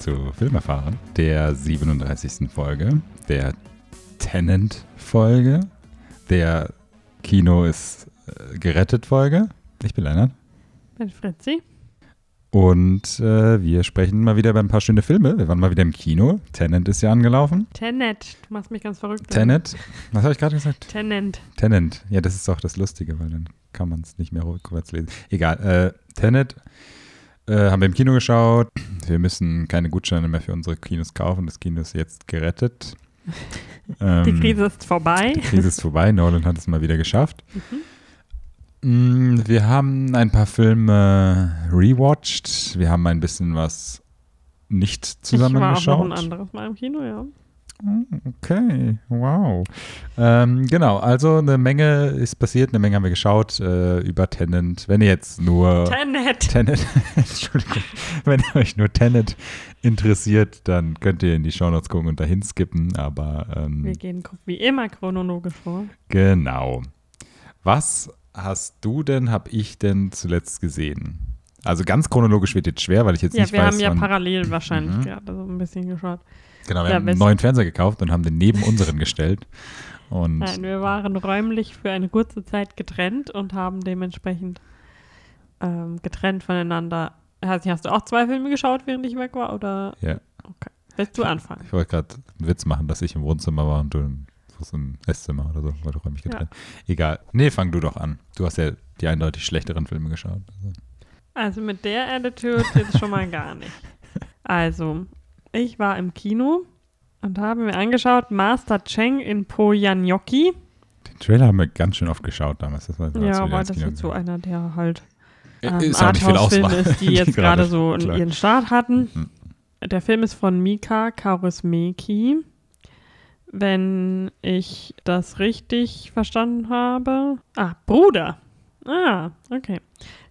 zu Filmerfahren, der 37. Folge, der Tenant-Folge, der Kino ist äh, gerettet Folge. Ich bin Lennart. Bin Fritzi. Und äh, wir sprechen mal wieder über ein paar schöne Filme. Wir waren mal wieder im Kino. Tenant ist ja angelaufen. Tenet. Du machst mich ganz verrückt. Tenet. Was habe ich gerade gesagt? Tenant. Tenant. Ja, das ist auch das Lustige, weil dann kann man es nicht mehr rückwärts lesen. Egal. Äh, Tenet äh, haben wir im Kino geschaut. Wir müssen keine Gutscheine mehr für unsere Kinos kaufen. Das Kino ist jetzt gerettet. Ähm, Die Krise ist vorbei. Die Krise ist vorbei. Nolan hat es mal wieder geschafft. Mm, Wir haben ein paar Filme rewatcht. Wir haben ein bisschen was nicht zusammen ich war auch noch ein anderes Mal im Kino, ja. Okay, wow. Ähm, genau, also eine Menge ist passiert, eine Menge haben wir geschaut äh, über Tenant. Wenn ihr jetzt nur Tenet. Tenet, Entschuldigung, wenn euch nur Tenet interessiert, dann könnt ihr in die Shownotes gucken und dahin skippen, aber ähm, Wir gehen wie immer chronologisch vor. genau. Was hast du denn, hab ich denn zuletzt gesehen? Also ganz chronologisch wird jetzt schwer, weil ich jetzt Ja, nicht wir weiß, haben ja wann- parallel wahrscheinlich Mhm. gerade so ein bisschen geschaut. Genau, wir Ja, haben einen neuen Fernseher gekauft und haben den neben unseren gestellt. Und Nein, wir waren räumlich für eine kurze Zeit getrennt und haben dementsprechend ähm, getrennt voneinander. Hast, hast du auch zwei Filme geschaut, während ich weg war? Oder? Ja. Okay. Willst du anfangen? Ich wollte gerade einen Witz machen, dass ich im Wohnzimmer war und du im, Esszimmer oder so, weil du räumlich getrennt. Egal. Nee, fang du doch an. Du hast ja die eindeutig schlechteren Filme geschaut. Also. Also mit der Attitude jetzt schon mal gar nicht. Also, ich war im Kino und habe mir angeschaut Master Cheng in Poyanyoki. Den Trailer haben wir ganz schön oft geschaut damals. Das war, Ja, ins das jetzt so einer der halt sind. ähm, ist auch nicht viel Arthouse-Filme ist, die jetzt gerade so in klar. ihren Start hatten. Mhm. Der Film ist von Mika Kaurismäki. Wenn ich das richtig verstanden habe. Ah, Bruder. Ah, okay.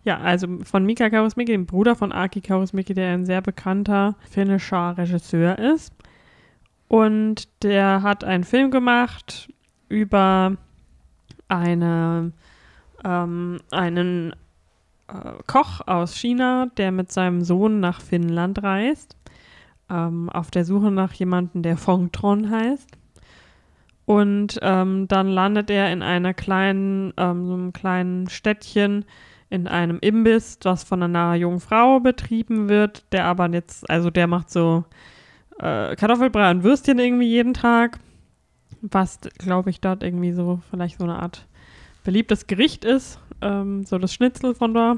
Ja, also von Mika Kaurismäki, dem Bruder von Aki Kaurismäki, der ein sehr bekannter finnischer Regisseur ist. Und der hat einen Film gemacht über eine, ähm, einen äh, Koch aus China, der mit seinem Sohn nach Finnland reist, ähm, auf der Suche nach jemandem, der Fongtron heißt. Und ähm, dann landet er in einer kleinen, ähm, so einem kleinen Städtchen in einem Imbiss, das von einer jungen Frau betrieben wird, der aber jetzt, also der macht so äh, Kartoffelbrei und Würstchen irgendwie jeden Tag, was, glaube ich, dort irgendwie so vielleicht so eine Art beliebtes Gericht ist, ähm, so das Schnitzel von da.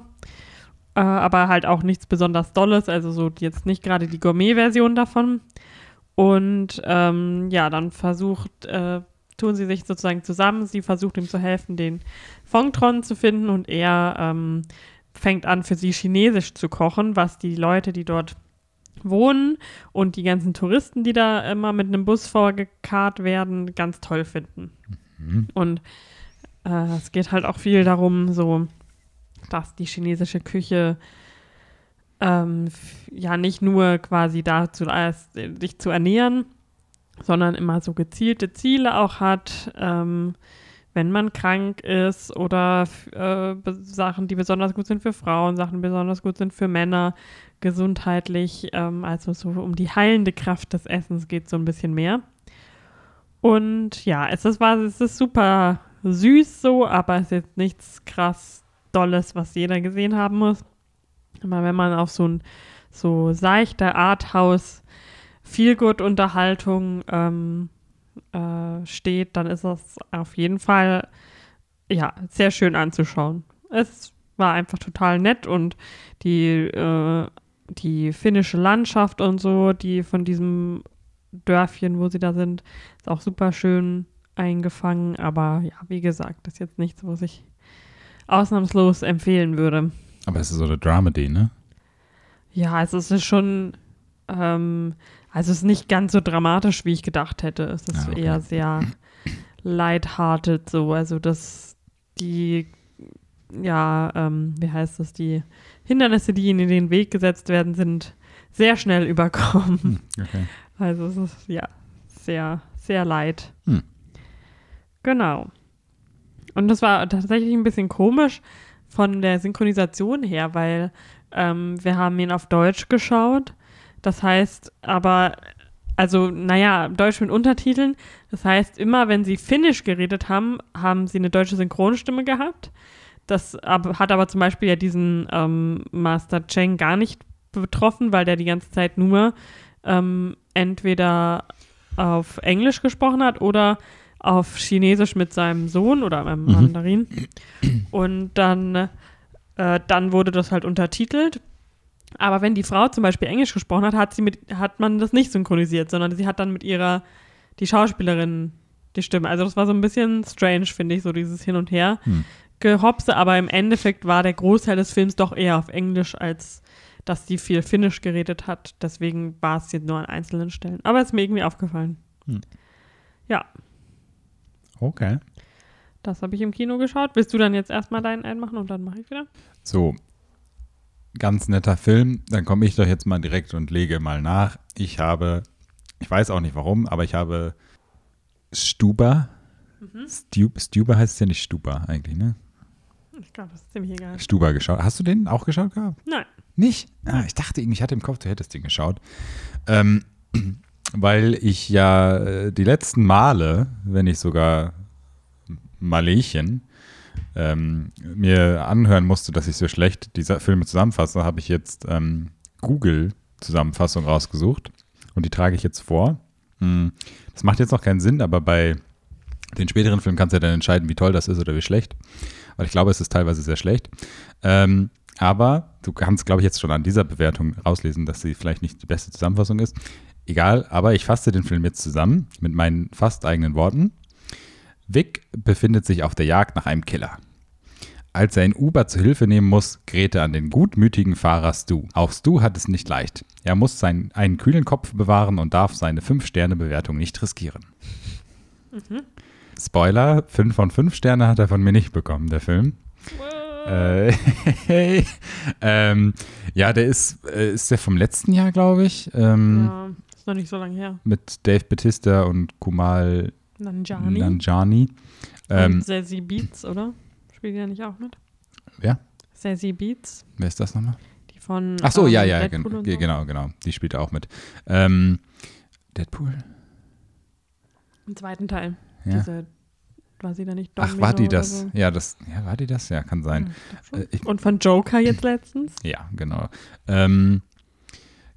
Äh, aber halt auch nichts besonders Dolles, also so jetzt nicht gerade die Gourmet-Version davon. Und ähm, ja, dann versucht, äh, tun sie sich sozusagen zusammen. Sie versucht ihm zu helfen, den Fongtron zu finden und er ähm, fängt an, für sie Chinesisch zu kochen, was die Leute, die dort wohnen und die ganzen Touristen, die da immer mit einem Bus vorgekarrt werden, ganz toll finden. Mhm. Und äh, es geht halt auch viel darum, so, dass die chinesische Küche ähm, ja nicht nur quasi dazu ist, sich zu ernähren, sondern immer so gezielte Ziele auch hat, ähm, wenn man krank ist oder äh, Sachen, die besonders gut sind für Frauen, Sachen, die besonders gut sind für Männer, gesundheitlich, ähm, also so um die heilende Kraft des Essens geht so ein bisschen mehr. Und ja, es ist, es ist super süß so, aber es ist jetzt nichts krass Dolles, was jeder gesehen haben muss. Aber wenn man auf so ein so seichte Arthouse Feelgood-Unterhaltung ähm, äh, steht, dann ist das auf jeden Fall ja sehr schön anzuschauen. Es war einfach total nett und die, äh, die finnische Landschaft und so, die von diesem Dörfchen, wo sie da sind, ist auch super schön eingefangen. Aber ja, wie gesagt, das ist jetzt nichts, was ich ausnahmslos empfehlen würde. Aber es ist so eine Dramedy, ne? Ja, also es ist schon ähm, also es ist nicht ganz so dramatisch, wie ich gedacht hätte. Es ist Ah, okay. eher sehr lighthearted so. Also dass die, ja, ähm, wie heißt das, die Hindernisse, die ihnen in den Weg gesetzt werden, sind sehr schnell überkommen. Hm, okay. Also es ist ja sehr, sehr light. Hm. Genau. Und das war tatsächlich ein bisschen komisch von der Synchronisation her, weil ähm, wir haben ihn auf Deutsch geschaut. Das heißt aber, also naja, Deutsch mit Untertiteln. Das heißt, immer wenn sie Finnisch geredet haben, haben sie eine deutsche Synchronstimme gehabt. Das aber, hat aber zum Beispiel ja diesen ähm, Master Cheng gar nicht betroffen, weil der die ganze Zeit nur ähm, entweder auf Englisch gesprochen hat oder auf Chinesisch mit seinem Sohn oder einem Mhm. Mandarin. Und dann, äh, dann wurde das halt untertitelt. Aber wenn die Frau zum Beispiel Englisch gesprochen hat, hat, sie mit, hat man das nicht synchronisiert, sondern sie hat dann mit ihrer, die Schauspielerin, die Stimme. Also das war so ein bisschen strange, finde ich, so dieses Hin und Her. Hm. Gehopse, aber im Endeffekt war der Großteil des Films doch eher auf Englisch, als dass sie viel Finnisch geredet hat. Deswegen war es jetzt nur an einzelnen Stellen. Aber es ist mir irgendwie aufgefallen. Hm. Ja, Okay. das habe ich im Kino geschaut. Willst du dann jetzt erstmal deinen einmachen und dann mache ich wieder? So, ganz netter Film. Dann komme ich doch jetzt mal direkt und lege mal nach. Ich habe, ich weiß auch nicht warum, aber ich habe Stuba. Stu, Stuba heißt ja nicht Stuba eigentlich, ne? Ich glaube, das ist ziemlich egal. Stuba geschaut. Hast du den auch geschaut gehabt? Nein. Nicht? Ah, ich dachte irgendwie, ich hatte im Kopf, du hättest den geschaut. Ähm, weil ich ja äh, die letzten Male, wenn nicht sogar Malechen, ähm, mir anhören musste, dass ich so schlecht diese Filme zusammenfasse, habe ich jetzt ähm, Google-Zusammenfassung rausgesucht und die trage ich jetzt vor. Hm, Das macht jetzt noch keinen Sinn, aber bei den späteren Filmen kannst du ja dann entscheiden, wie toll das ist oder wie schlecht. Weil ich glaube, es ist teilweise sehr schlecht. Ähm, aber du kannst, glaube ich, jetzt schon an dieser Bewertung rauslesen, dass sie vielleicht nicht die beste Zusammenfassung ist. Egal, aber ich fasse den Film jetzt zusammen mit meinen fast eigenen Worten. Vic befindet sich auf der Jagd nach einem Killer. Als er ein Uber zu Hilfe nehmen muss, gerät er an den gutmütigen Fahrer Stu. Auch Stu hat es nicht leicht. Er muss seinen, einen kühlen Kopf bewahren und darf seine 5-Sterne-Bewertung nicht riskieren. Spoiler, 5 von 5 Sterne hat er von mir nicht bekommen, der Film. Äh, ähm, ja, der ist, äh, ist der vom letzten Jahr, glaube ich. Ähm, Ja, ist noch nicht so lange her. Mit Dave Batista und Kumal Nanjani. Nanjani. Ähm, und Sassy Beats, oder? Spielt ja nicht auch mit? wer? Sassy Beats, Wer ist das nochmal? die von. Ach so, ähm, ja, ja, Deadpool gen so. genau, genau. Die spielt auch mit. Ähm, Deadpool? Im zweiten Teil. Ja. Diese, war sie da nicht Ach, Domino war die das? So? Ja, das, ja, war die das? Ja, kann sein. Äh, ich, Und von Joker jetzt letztens? ja, genau. Ähm,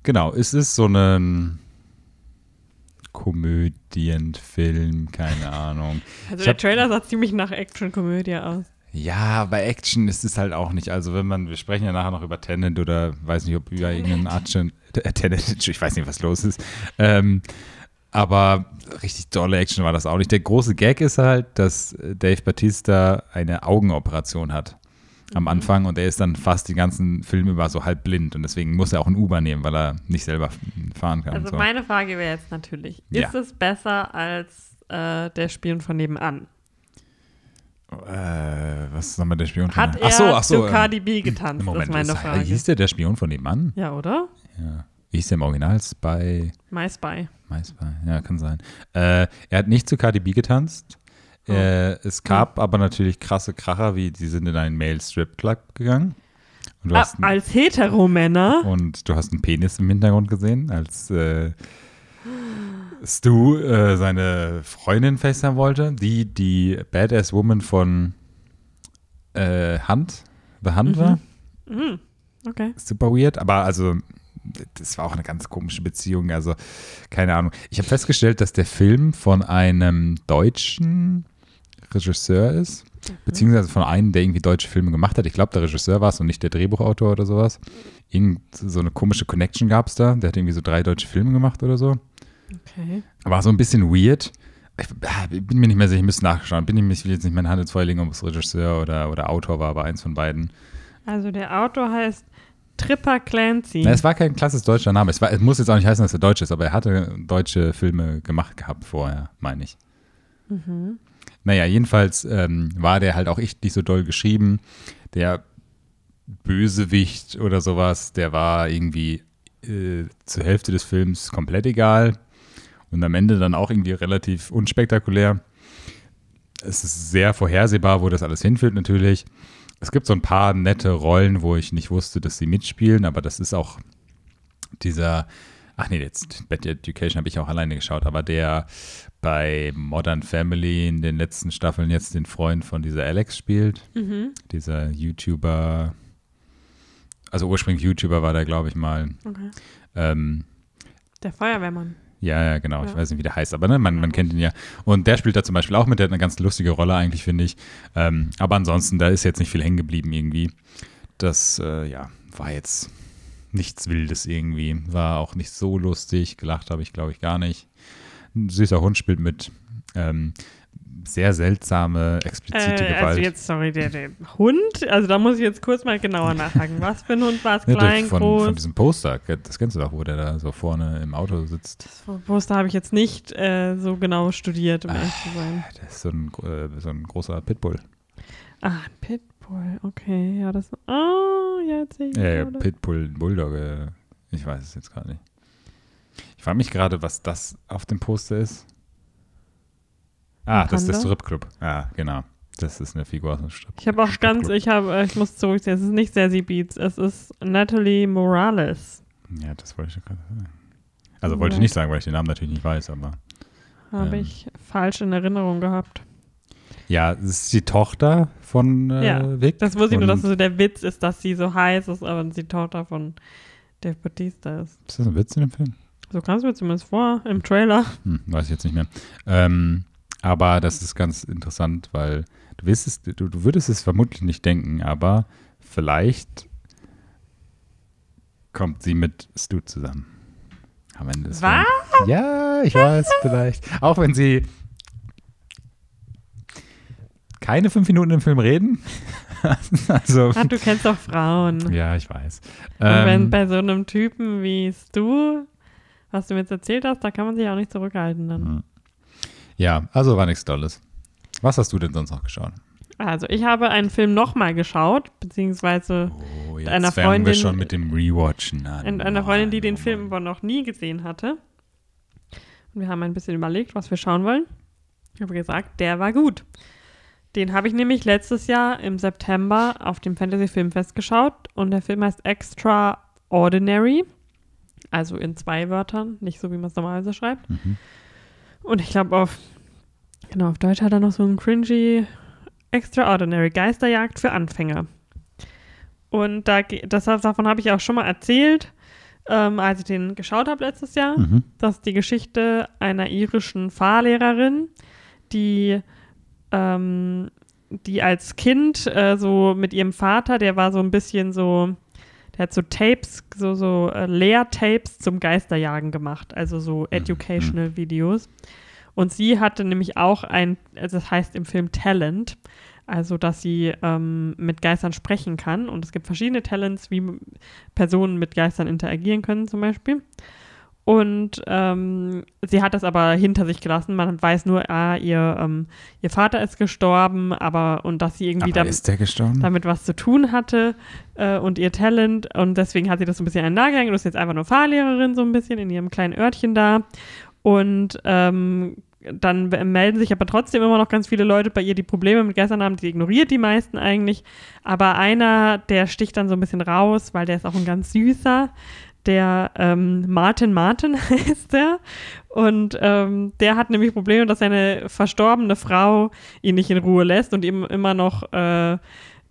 genau, es ist so ein Komödienfilm, keine Ahnung. Also Ich der hab- Trailer sah ziemlich nach Action-Komödie aus. Ja, bei Action ist es halt auch nicht. Also wenn man, wir sprechen ja nachher noch über Tenet oder weiß nicht, ob über irgendeinen Action, äh, Tenet, ich weiß nicht, was los ist. Ähm, aber richtig tolle Action war das auch nicht. Der große Gag ist halt, dass Dave Batista eine Augenoperation hat. Am Anfang und er ist dann fast den ganzen Film über so halb blind und deswegen muss er auch ein Uber nehmen, weil er nicht selber fahren kann. Also so. meine Frage wäre jetzt natürlich, Ja. ist es besser als äh, der Spion von nebenan? äh, was ist nochmal der Spion von Hat er ach so, ach so, zu ähm, Cardi B getanzt? Moment, ist meine Frage. hieß der der Spion von nebenan? ja, oder? Ja. Wie hieß der im Original? Spy. My Spy. MySpy, ja, kann sein. Äh, er hat nicht zu Cardi B getanzt. Oh. Äh, es gab aber natürlich krasse Kracher, wie die sind in einen Male Strip Club gegangen. Und du, Ah, hast, einen, als Heteromänner? und du hast einen Penis im Hintergrund gesehen, als äh, Stu äh, seine Freundin FaceTime wollte, die die Badass Woman von äh, Hand, The Hand Mhm. war. Mhm. Okay. super weird, aber also das war auch eine ganz komische Beziehung, also keine Ahnung. Ich habe festgestellt, dass der Film von einem deutschen Regisseur ist, beziehungsweise von einem, der irgendwie deutsche Filme gemacht hat. Ich glaube, der Regisseur war es und nicht der Drehbuchautor oder sowas. Irgend so eine komische Connection gab es da. Der hat irgendwie so drei deutsche Filme gemacht oder so. Okay. War so ein bisschen weird. Ich ah, bin mir nicht mehr sicher, ich müsste nachschauen. Bin ich, ich will jetzt nicht meine Hand ins Feuer legen, ob es Regisseur oder, oder Autor war, aber eins von beiden. Also der Autor heißt Tripper Clancy. Na, es war kein klassisches deutscher Name. Es, war, es muss jetzt auch nicht heißen, dass er deutsch ist, aber er hatte deutsche Filme gemacht gehabt vorher, meine ich. Mhm. Naja, jedenfalls ähm, war der halt auch echt nicht so doll geschrieben. Der Bösewicht oder sowas, der war irgendwie äh, zur Hälfte des Films komplett egal und am Ende dann auch irgendwie relativ unspektakulär. Es ist sehr vorhersehbar, wo das alles hinführt natürlich. Es gibt so ein paar nette Rollen, wo ich nicht wusste, dass sie mitspielen, aber das ist auch dieser, ach nee, jetzt Bad Education habe ich auch alleine geschaut, aber der bei Modern Family in den letzten Staffeln jetzt den Freund von dieser Alex spielt, Mhm. dieser YouTuber, also ursprünglich YouTuber war der, glaube ich mal. Okay. Ähm, Der Feuerwehrmann. ja, ja, genau. Ich Ja. weiß nicht, wie der heißt, aber ne, man, man kennt ihn ja. Und der spielt da zum Beispiel auch mit, der hat eine ganz lustige Rolle eigentlich, finde ich. Ähm, aber ansonsten, da ist jetzt nicht viel hängen geblieben irgendwie. Das, äh, ja, war jetzt nichts Wildes irgendwie. War auch nicht so lustig. Gelacht habe ich, glaube ich, gar nicht. Ein süßer Hund spielt mit. Ähm, sehr seltsame, explizite Äh, Gewalt. also jetzt, sorry, der, der Hund, also da muss ich jetzt kurz mal genauer nachhaken. Was für ein Hund war es? Klein, von, groß? von diesem Poster, das kennst du doch, wo der da so vorne im Auto sitzt. Das Poster habe ich jetzt nicht äh, so genau studiert, um ehrlich zu sein. Das ist so ein, äh, so ein großer Pitbull. Ah, ein Pitbull, okay, ja, das. Oh, ja, jetzt sehe ich. Ja, ja. Pitbull, Bulldog, äh, ich weiß es jetzt gerade nicht. Ich frage mich gerade, was das auf dem Poster ist. Ah, das ist der? Strip Club. Ja, genau. Das ist eine Figur aus dem Strip Ich habe auch ganz, Club. ich habe, ich muss zurückziehen, es ist nicht Sassy Beats, es ist Natalie Morales. Ja, das wollte ich gerade sagen. Also wollte ich nicht sagen, weil ich den Namen natürlich nicht weiß, aber. Habe Ähm. ich falsch in Erinnerung gehabt. Ja, das ist die Tochter von äh, Ja, Vic. Das wusste ich nur, dass so der Witz ist, dass sie so heiß ist, aber die Tochter von Dave Bautista ist. Ist das ein Witz in dem Film? So kam es mir zumindest vor im Trailer. Hm, weiß ich jetzt nicht mehr. Ähm, aber das ist ganz interessant, weil du, wirst es, du, du würdest es vermutlich nicht denken, aber vielleicht kommt sie mit Stu zusammen. Am Ende des Was? Ja, ich weiß, vielleicht. Auch wenn sie keine fünf Minuten im Film reden. also, Ah, du kennst doch Frauen. ja, ich weiß. Und wenn Ähm, bei so einem Typen wie du, was du mir jetzt erzählt hast, da kann man sich auch nicht zurückhalten dann. Hm. ja, also war nichts Tolles. Was hast du denn sonst noch geschaut? Also ich habe einen Film nochmal geschaut, beziehungsweise Oh, jetzt einer fangen wir Freundin- schon mit dem Rewatchen an. in einer Freundin, die den oh Film aber noch nie gesehen hatte. Und wir haben ein bisschen überlegt, was wir schauen wollen. Ich habe gesagt, der war gut. Den habe ich nämlich letztes Jahr im September auf dem Fantasy Filmfest geschaut und der Film heißt Extraordinary. Also in zwei Wörtern, nicht so wie man es normalerweise schreibt. Mhm. Und ich glaube auf, genau, auf Deutsch hat er noch so ein cringy Extraordinary Geisterjagd für Anfänger. Und da, das, davon habe ich auch schon mal erzählt, ähm, als ich den geschaut habe letztes Jahr. Mhm. Das ist die Geschichte einer irischen Fahrlehrerin, die, ähm, die als Kind äh, so mit ihrem Vater, der war so ein bisschen so, der hat so Tapes, so, so äh, Lehrtapes zum Geisterjagen gemacht, also so educational Videos. Und sie hatte nämlich auch ein, also das heißt im Film Talent, also dass sie ähm, mit Geistern sprechen kann. Und es gibt verschiedene Talents, wie Personen mit Geistern interagieren können zum Beispiel. Und ähm, sie hat das aber hinter sich gelassen. Man weiß nur, ah, ihr, ähm, ihr Vater ist gestorben, aber und dass sie irgendwie damit, damit was zu tun hatte äh, und ihr Talent. Und deswegen hat sie das so ein bisschen an den und ist jetzt einfach nur Fahrlehrerin so ein bisschen in ihrem kleinen Örtchen da. Und ähm, dann melden sich aber trotzdem immer noch ganz viele Leute bei ihr, die Probleme mit Geistern haben. Die ignoriert die meisten eigentlich. Aber einer, der sticht dann so ein bisschen raus, weil der ist auch ein ganz süßer. Der ähm, Martin Martin heißt der. Und ähm, der hat nämlich Probleme, dass seine verstorbene Frau ihn nicht in Ruhe lässt und ihm immer noch äh,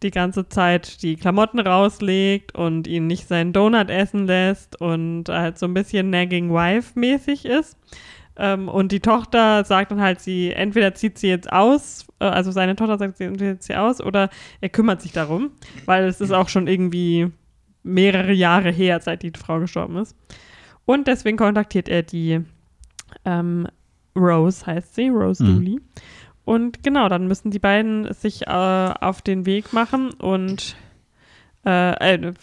die ganze Zeit die Klamotten rauslegt und ihn nicht seinen Donut essen lässt und halt so ein bisschen nagging wife mäßig ist. Ähm, und die Tochter sagt dann halt, sie entweder zieht sie jetzt aus, äh, also seine Tochter sagt, sie entweder zieht sie aus oder er kümmert sich darum, weil es ist auch schon irgendwie mehrere Jahre her, seit die Frau gestorben ist. Und deswegen kontaktiert er die ähm, Rose, heißt sie, Rose Mhm. Dooley. Und genau, dann müssen die beiden sich äh, auf den Weg machen und äh, äh,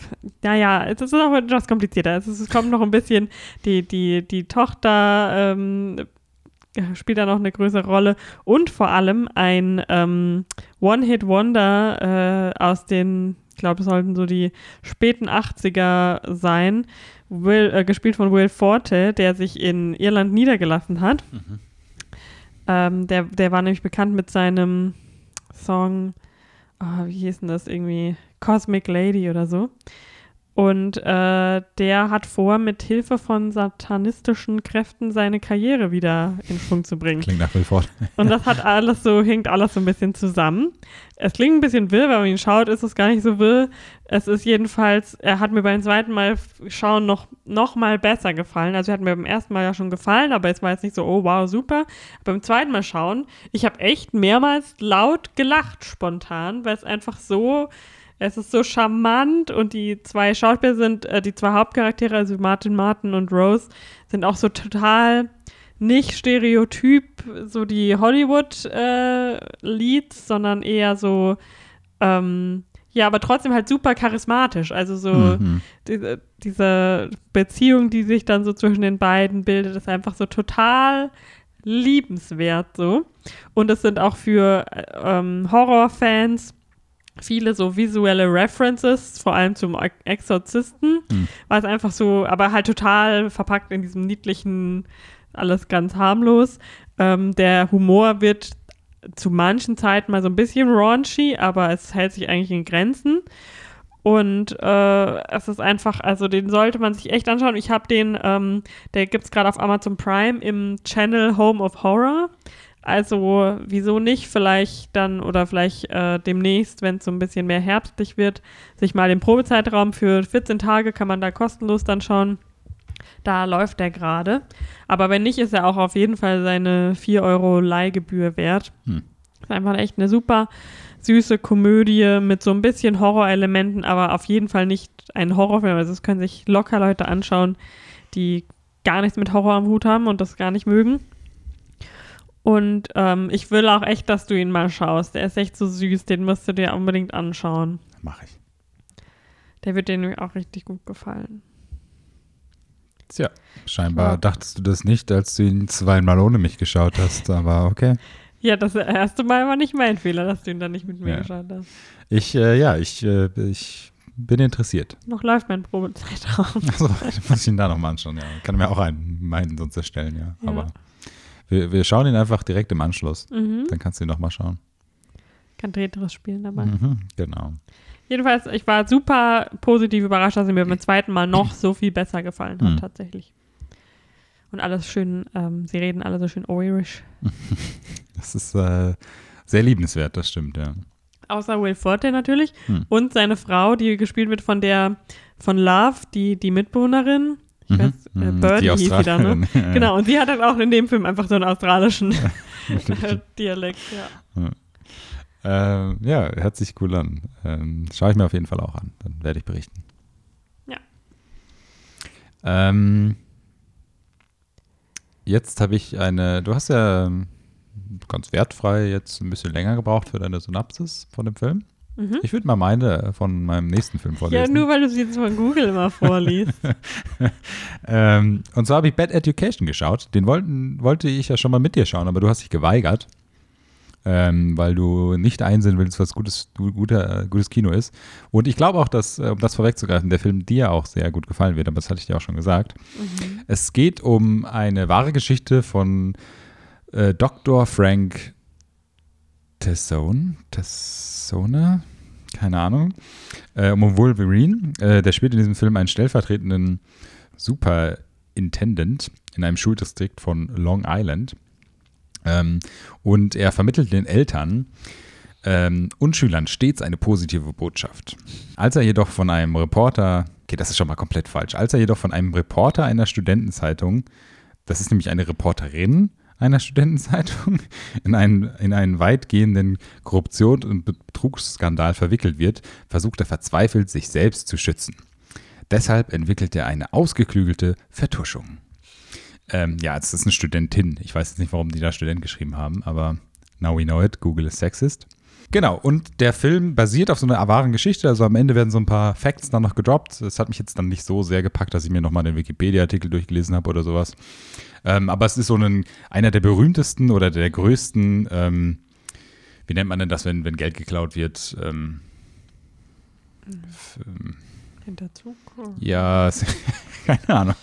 naja, es ist auch etwas komplizierter. Es, ist, es kommt noch ein bisschen, die, die, die Tochter ähm, spielt da noch eine größere Rolle und vor allem ein ähm, One-Hit-Wonder äh, aus den, glaube, es sollten so die späten 80er sein, Will, äh, gespielt von Will Forte, der sich in Irland niedergelassen hat. Mhm. Ähm, der, der war nämlich bekannt mit seinem Song, oh, wie hieß denn das irgendwie? Cosmic Lady oder so. Und äh, der hat vor, mit Hilfe von satanistischen Kräften seine Karriere wieder in Schwung zu bringen. Klingt nach Wilford. Und das hat alles so, hinkt alles so ein bisschen zusammen. Es klingt ein bisschen wirr, wenn man ihn schaut, ist es gar nicht so wirr. Es ist jedenfalls, er hat mir beim zweiten Mal schauen noch, noch mal besser gefallen. Also er hat mir beim ersten Mal ja schon gefallen, aber es war jetzt nicht so, oh wow, super. Beim zweiten Mal schauen, ich habe echt mehrmals laut gelacht spontan, weil es einfach so es ist so charmant und die zwei Schauspieler sind, äh, die zwei Hauptcharaktere, also Martin Martin und Rose, sind auch so total nicht stereotyp, so die Hollywood-Leads, äh, sondern eher so, ähm, ja, aber trotzdem halt super charismatisch. Also so mhm. diese, diese Beziehung, die sich dann so zwischen den beiden bildet, ist einfach so total liebenswert so. Und es sind auch für äh, ähm, Horrorfans viele so visuelle References, vor allem zum Exorzisten, hm. war es einfach so, aber halt total verpackt in diesem niedlichen, alles ganz harmlos. Ähm, der Humor wird zu manchen Zeiten mal so ein bisschen raunchy, aber es hält sich eigentlich in Grenzen. Und äh, es ist einfach, also den sollte man sich echt anschauen. Ich habe den, ähm, der gibt es gerade auf Amazon Prime im Channel Home of Horror. Also wieso nicht vielleicht dann oder vielleicht äh, demnächst, wenn es so ein bisschen mehr herbstlich wird, sich mal den Probezeitraum für 14 Tage kann man da kostenlos dann schauen. Da läuft der gerade. Aber wenn nicht, ist er auch auf jeden Fall seine 4 Euro Leihgebühr wert. Hm. Ist einfach echt eine super süße Komödie mit so ein bisschen Horrorelementen, aber auf jeden Fall nicht ein Horrorfilm. Also das können sich locker Leute anschauen, die gar nichts mit Horror am Hut haben und das gar nicht mögen. Und ähm, ich will auch echt, dass du ihn mal schaust. Der ist echt so süß, den musst du dir unbedingt anschauen. Mach ich. Der wird dir nämlich auch richtig gut gefallen. Tja, scheinbar ja. dachtest du das nicht, als du ihn zweimal ohne mich geschaut hast, aber okay. Ja, das erste Mal war nicht mein Fehler, dass du ihn dann nicht mit mir ja. geschaut hast. Ich, äh, ja, ich, äh, ich bin interessiert. Noch läuft mein Probezeitraum. Achso, muss ich ihn da nochmal anschauen, ja. Kann mir auch einen meinen sonst erstellen, ja. ja. Aber wir, wir schauen ihn einfach direkt im Anschluss. Mhm. Dann kannst du ihn nochmal schauen. Kann Tetris spielen dabei. Mhm, genau. Jedenfalls, ich war super positiv überrascht, dass er mir beim zweiten Mal noch so viel besser gefallen hat, mhm. tatsächlich. Und alles schön, ähm, sie reden alle so schön Irish. Das ist äh, sehr liebenswert, das stimmt, ja. Außer Will Forte natürlich. Hm. Und seine Frau, die gespielt wird von der, von Love, die, die Mitbewohnerin. Ich mhm. weiß, äh, mhm. Birdie hieß sie dann, ne? Ja, genau, und sie hat dann auch in dem Film einfach so einen australischen Dialekt, ja. Ja. Äh, ja, hört sich cool an. Ähm, Schaue ich mir auf jeden Fall auch an. Dann werde ich berichten. Ja. Ähm, jetzt habe ich eine, du hast ja ganz wertfrei jetzt ein bisschen länger gebraucht für deine Synapsis von dem Film. Mhm. Ich würde mal meine von meinem nächsten Film vorlesen. Ja, nur weil du sie jetzt von Google immer vorliest. ähm, und zwar habe ich Bad Education geschaut. Den wollten, wollte ich ja schon mal mit dir schauen, aber du hast dich geweigert. Ähm, weil du nicht einsehen willst, was gutes, guter, gutes Kino ist. Und ich glaube auch, dass, äh, um das vorwegzugreifen, der Film dir auch sehr gut gefallen wird, aber das hatte ich dir auch schon gesagt. Mhm. Es geht um eine wahre Geschichte von äh, Dr. Frank Tessone, Tessone, keine Ahnung, äh, um Wolverine. Äh, der spielt in diesem Film einen stellvertretenden Superintendent in einem Schuldistrikt von Long Island. Ähm, und er vermittelt den Eltern ähm, und Schülern stets eine positive Botschaft. Als er jedoch von einem Reporter, okay, das ist schon mal komplett falsch, als er jedoch von einem Reporter einer Studentenzeitung, das ist nämlich eine Reporterin, einer Studentenzeitung in einen, in einen weitgehenden Korruption- und Betrugsskandal verwickelt wird, versucht er verzweifelt, sich selbst zu schützen. Deshalb entwickelt er eine ausgeklügelte Vertuschung. Ähm, ja, es ist eine Studentin. Ich weiß jetzt nicht, warum die da Student geschrieben haben, aber now we know it. Google is sexist. Genau, und der Film basiert auf so einer wahren Geschichte. Also am Ende werden so ein paar Facts dann noch gedroppt. Das hat mich jetzt dann nicht so sehr gepackt, dass ich mir nochmal den Wikipedia-Artikel durchgelesen habe oder sowas. Ähm, aber es ist so ein, einer der berühmtesten oder der größten, ähm, wie nennt man denn das, wenn, wenn Geld geklaut wird? Ähm, hm. Hinterzug? Ja, keine Ahnung.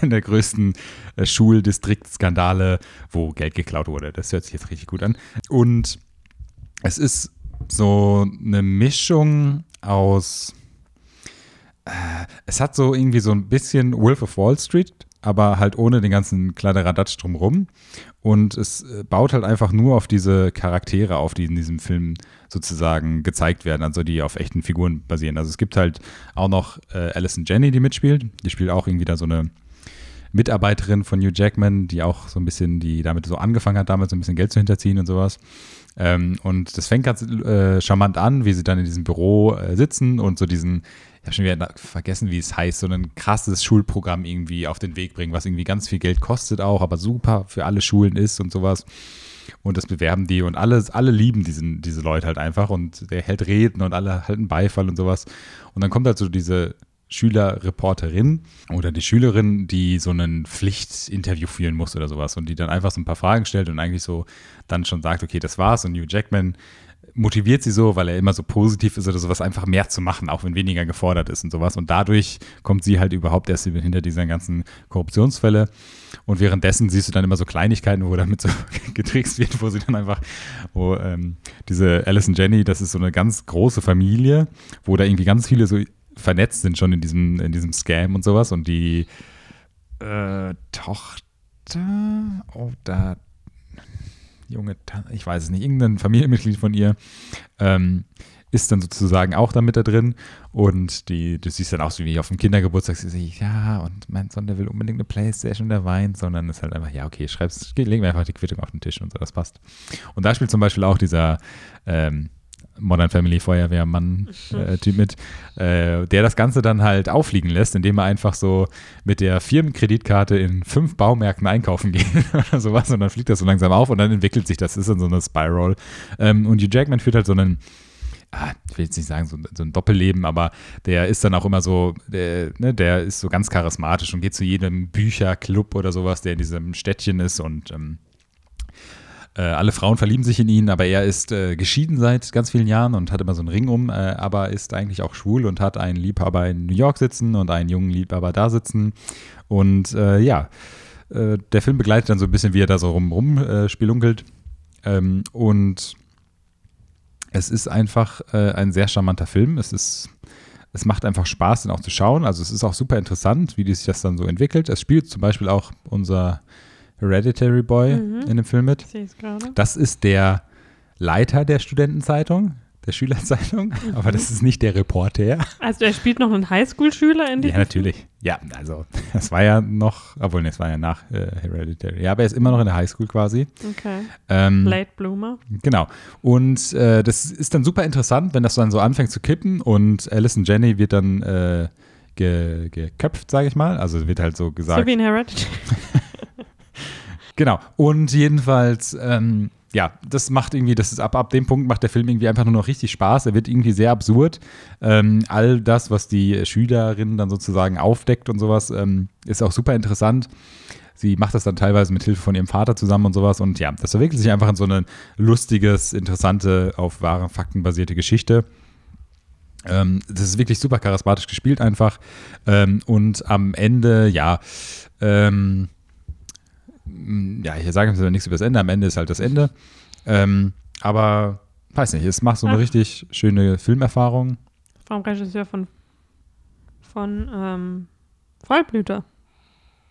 Einer der größten äh, Schuldistriktskandale, wo Geld geklaut wurde. Das hört sich jetzt richtig gut an. Und es ist so eine Mischung aus. Äh, es hat so irgendwie so ein bisschen Wolf of Wall Street, aber halt ohne den ganzen Kladderadatsch drumrum. Und es äh, baut halt einfach nur auf diese Charaktere auf, die in diesem Film sozusagen gezeigt werden, also die auf echten Figuren basieren. Also es gibt halt auch noch äh, Alison Jenny, die mitspielt. Die spielt auch irgendwie da so eine Mitarbeiterin von Hugh Jackman, die auch so ein bisschen, die damit so angefangen hat, damals so ein bisschen Geld zu hinterziehen und sowas. Ähm, und das fängt ganz äh, charmant an, wie sie dann in diesem Büro äh, sitzen und so diesen, ich habe schon wieder vergessen, wie es heißt, so ein krasses Schulprogramm irgendwie auf den Weg bringen, was irgendwie ganz viel Geld kostet auch, aber super für alle Schulen ist und sowas. Und das bewerben die und alle, alle lieben diesen, diese Leute halt einfach und der hält Reden und alle halten Beifall und sowas. Und dann kommt halt so diese Schülerreporterin oder die Schülerin, die so ein Pflichtinterview führen muss oder sowas und die dann einfach so ein paar Fragen stellt und eigentlich so dann schon sagt, okay, das war's und Hugh Jackman motiviert sie so, weil er immer so positiv ist oder sowas, einfach mehr zu machen, auch wenn weniger gefordert ist und sowas. Und dadurch kommt sie halt überhaupt erst hinter diesen ganzen Korruptionsfälle. Und währenddessen siehst du dann immer so Kleinigkeiten, wo damit so getrickst wird, wo sie dann einfach, wo ähm, diese Alison Jenny, das ist so eine ganz große Familie, wo da irgendwie ganz viele so vernetzt sind schon in diesem, in diesem Scam und sowas. Und die äh, Tochter, oh, da, junge, ich weiß es nicht, irgendein Familienmitglied von ihr, ähm, ist dann sozusagen auch damit da drin und die, du siehst dann auch so wie auf dem Kindergeburtstag, sie sagt, ja, und mein Sohn, der will unbedingt eine Playstation, der weint, sondern ist halt einfach, ja, okay, schreib's, legen wir einfach die Quittung auf den Tisch und so, das passt. Und da spielt zum Beispiel auch dieser ähm, Modern Family Feuerwehrmann-Typ äh, mit, äh, der das Ganze dann halt auffliegen lässt, indem er einfach so mit der Firmenkreditkarte in fünf Baumärkten einkaufen geht oder sowas und dann fliegt das so langsam auf und dann entwickelt sich das, ist dann so eine Spiral. Ähm, und Hugh Jackman führt halt so einen ah, ich will jetzt nicht sagen, so, so, ein Doppelleben, aber der ist dann auch immer so, der, ne, der ist so ganz charismatisch und geht zu jedem Bücherclub oder sowas, der in diesem Städtchen ist und ähm, äh, alle Frauen verlieben sich in ihn, aber er ist äh, geschieden seit ganz vielen Jahren und hat immer so einen Ring um, äh, aber ist eigentlich auch schwul und hat einen Liebhaber in New York sitzen und einen jungen Liebhaber da sitzen. Und äh, ja, äh, der Film begleitet dann so ein bisschen, wie er da so rum, rum spielunkelt. Ähm, und es ist einfach ein sehr charmanter Film. Es ist es macht einfach Spaß, den auch zu schauen. Also es ist auch super interessant, wie sich das dann so entwickelt. Es spielt zum Beispiel auch unser Hereditary Boy mhm. in dem Film mit. Das ist der Leiter der Studentenzeitung, der Schülerzeitung, mhm. aber das ist nicht der Reporter. Also er spielt noch einen Highschool-Schüler in dem Ja, natürlich. Ja, also das war ja noch, obwohl, ne, es war ja nach äh, Hereditary. Ja, aber er ist immer noch in der Highschool quasi. Okay. Ähm, Late Bloomer. Genau. Und äh, das ist dann super interessant, wenn das dann so anfängt zu kippen und Alison Jenny wird dann äh, ge geköpft, sage ich mal. Also wird halt so gesagt. So wie in Hereditary. Genau. Und jedenfalls, ähm, ja, das macht irgendwie, das ist ab, ab dem Punkt macht der Film irgendwie einfach nur noch richtig Spaß. Er wird irgendwie sehr absurd. Ähm, all das, was die Schülerin dann sozusagen aufdeckt und sowas, ähm, ist auch super interessant. Sie macht das dann teilweise mit Hilfe von ihrem Vater zusammen und sowas. Und ja, das verwickelt sich einfach in so eine lustiges, interessante, auf wahren Fakten basierte Geschichte. Ähm, das ist wirklich super charismatisch gespielt einfach. Ähm, und am Ende, ja, ähm, ja, ich sage jetzt nichts über das Ende, am Ende ist halt das Ende. Ähm, aber weiß nicht, es macht so eine Ach. richtig schöne Filmerfahrung. Vom Regisseur von, von ähm, Vollblüter.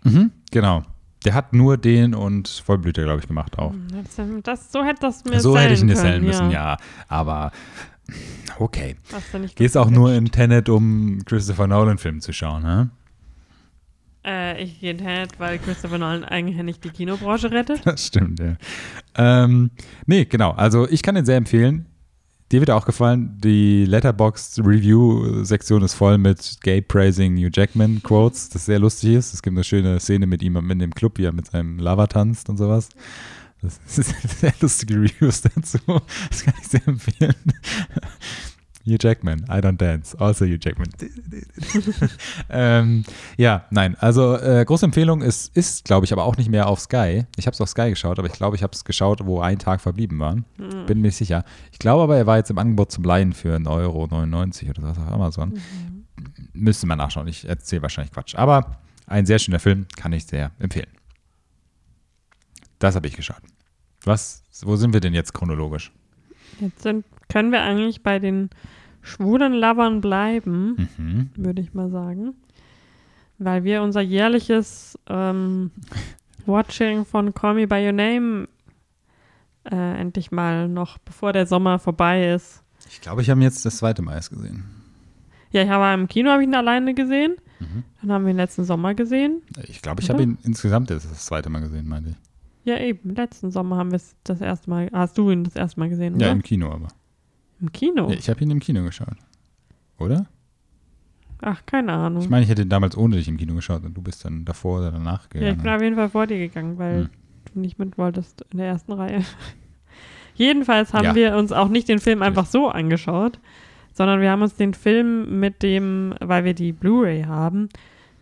Mhm, genau. Der hat nur den und Vollblüter, glaube ich, gemacht auch. Hm, das, so hätte das mir So hätte ich ihn erzählen müssen, ja. ja. Aber okay. Geht es auch nur in Tenet, um Christopher Nolan-Film zu schauen, ne? Äh, ich gehe in Tenet, weil Christopher Nolan eigenhändig die Kinobranche rettet. Das stimmt, ja. Ähm, nee, genau. Also ich kann den sehr empfehlen. Dir wird auch gefallen, die Letterboxd Review-Sektion ist voll mit Gay Praising Hugh Jackman Quotes, das sehr lustig ist. Es gibt eine schöne Szene mit ihm in dem Club, wie er mit seinem Lava tanzt und sowas. Das sind sehr lustige Reviews dazu. Das kann ich sehr empfehlen. Hugh Jackman, I don't dance. Also Hugh Jackman. ähm, ja, nein, also äh, große Empfehlung ist, ist glaube ich, aber auch nicht mehr auf Sky. Ich habe es auf Sky geschaut, aber ich glaube, ich habe es geschaut, wo ein Tag verblieben war. Mhm. Bin mir nicht sicher. Ich glaube aber, er war jetzt im Angebot zum Leihen für 1,99 Euro oder was auf Amazon. Mhm. Müsste man nachschauen. Ich erzähle wahrscheinlich Quatsch. Aber ein sehr schöner Film, kann ich sehr empfehlen. Das habe ich geschaut. Was, wo sind wir denn jetzt chronologisch? Jetzt sind, können wir eigentlich bei den schwulen Lovern bleiben, Mhm. würde ich mal sagen. Weil wir unser jährliches ähm, Watching von Call Me By Your Name äh, endlich mal noch, bevor der Sommer vorbei ist. Ich glaube, ich habe ihn jetzt das zweite Mal erst gesehen. Ja, ich habe im Kino habe ich ihn alleine gesehen. Mhm. Dann haben wir ihn letzten Sommer gesehen. Ich glaube, ich habe ihn insgesamt jetzt das zweite Mal gesehen, meinte ich. Ja, eben. Letzten Sommer haben wir es das erste Mal. Hast du ihn das erste Mal gesehen, oder? Ja, im Kino aber. Im Kino? Ja, ich habe ihn im Kino geschaut. Oder? Ach, keine Ahnung. Ich meine, ich hätte ihn damals ohne dich im Kino geschaut und du bist dann davor oder danach ja, ich gegangen. bin auf jeden Fall vor dir gegangen, weil Hm. du nicht mit wolltest in der ersten Reihe. Jedenfalls haben Ja. wir uns auch nicht den Film einfach so angeschaut, sondern wir haben uns den Film mit dem, weil wir die Blu-ray haben,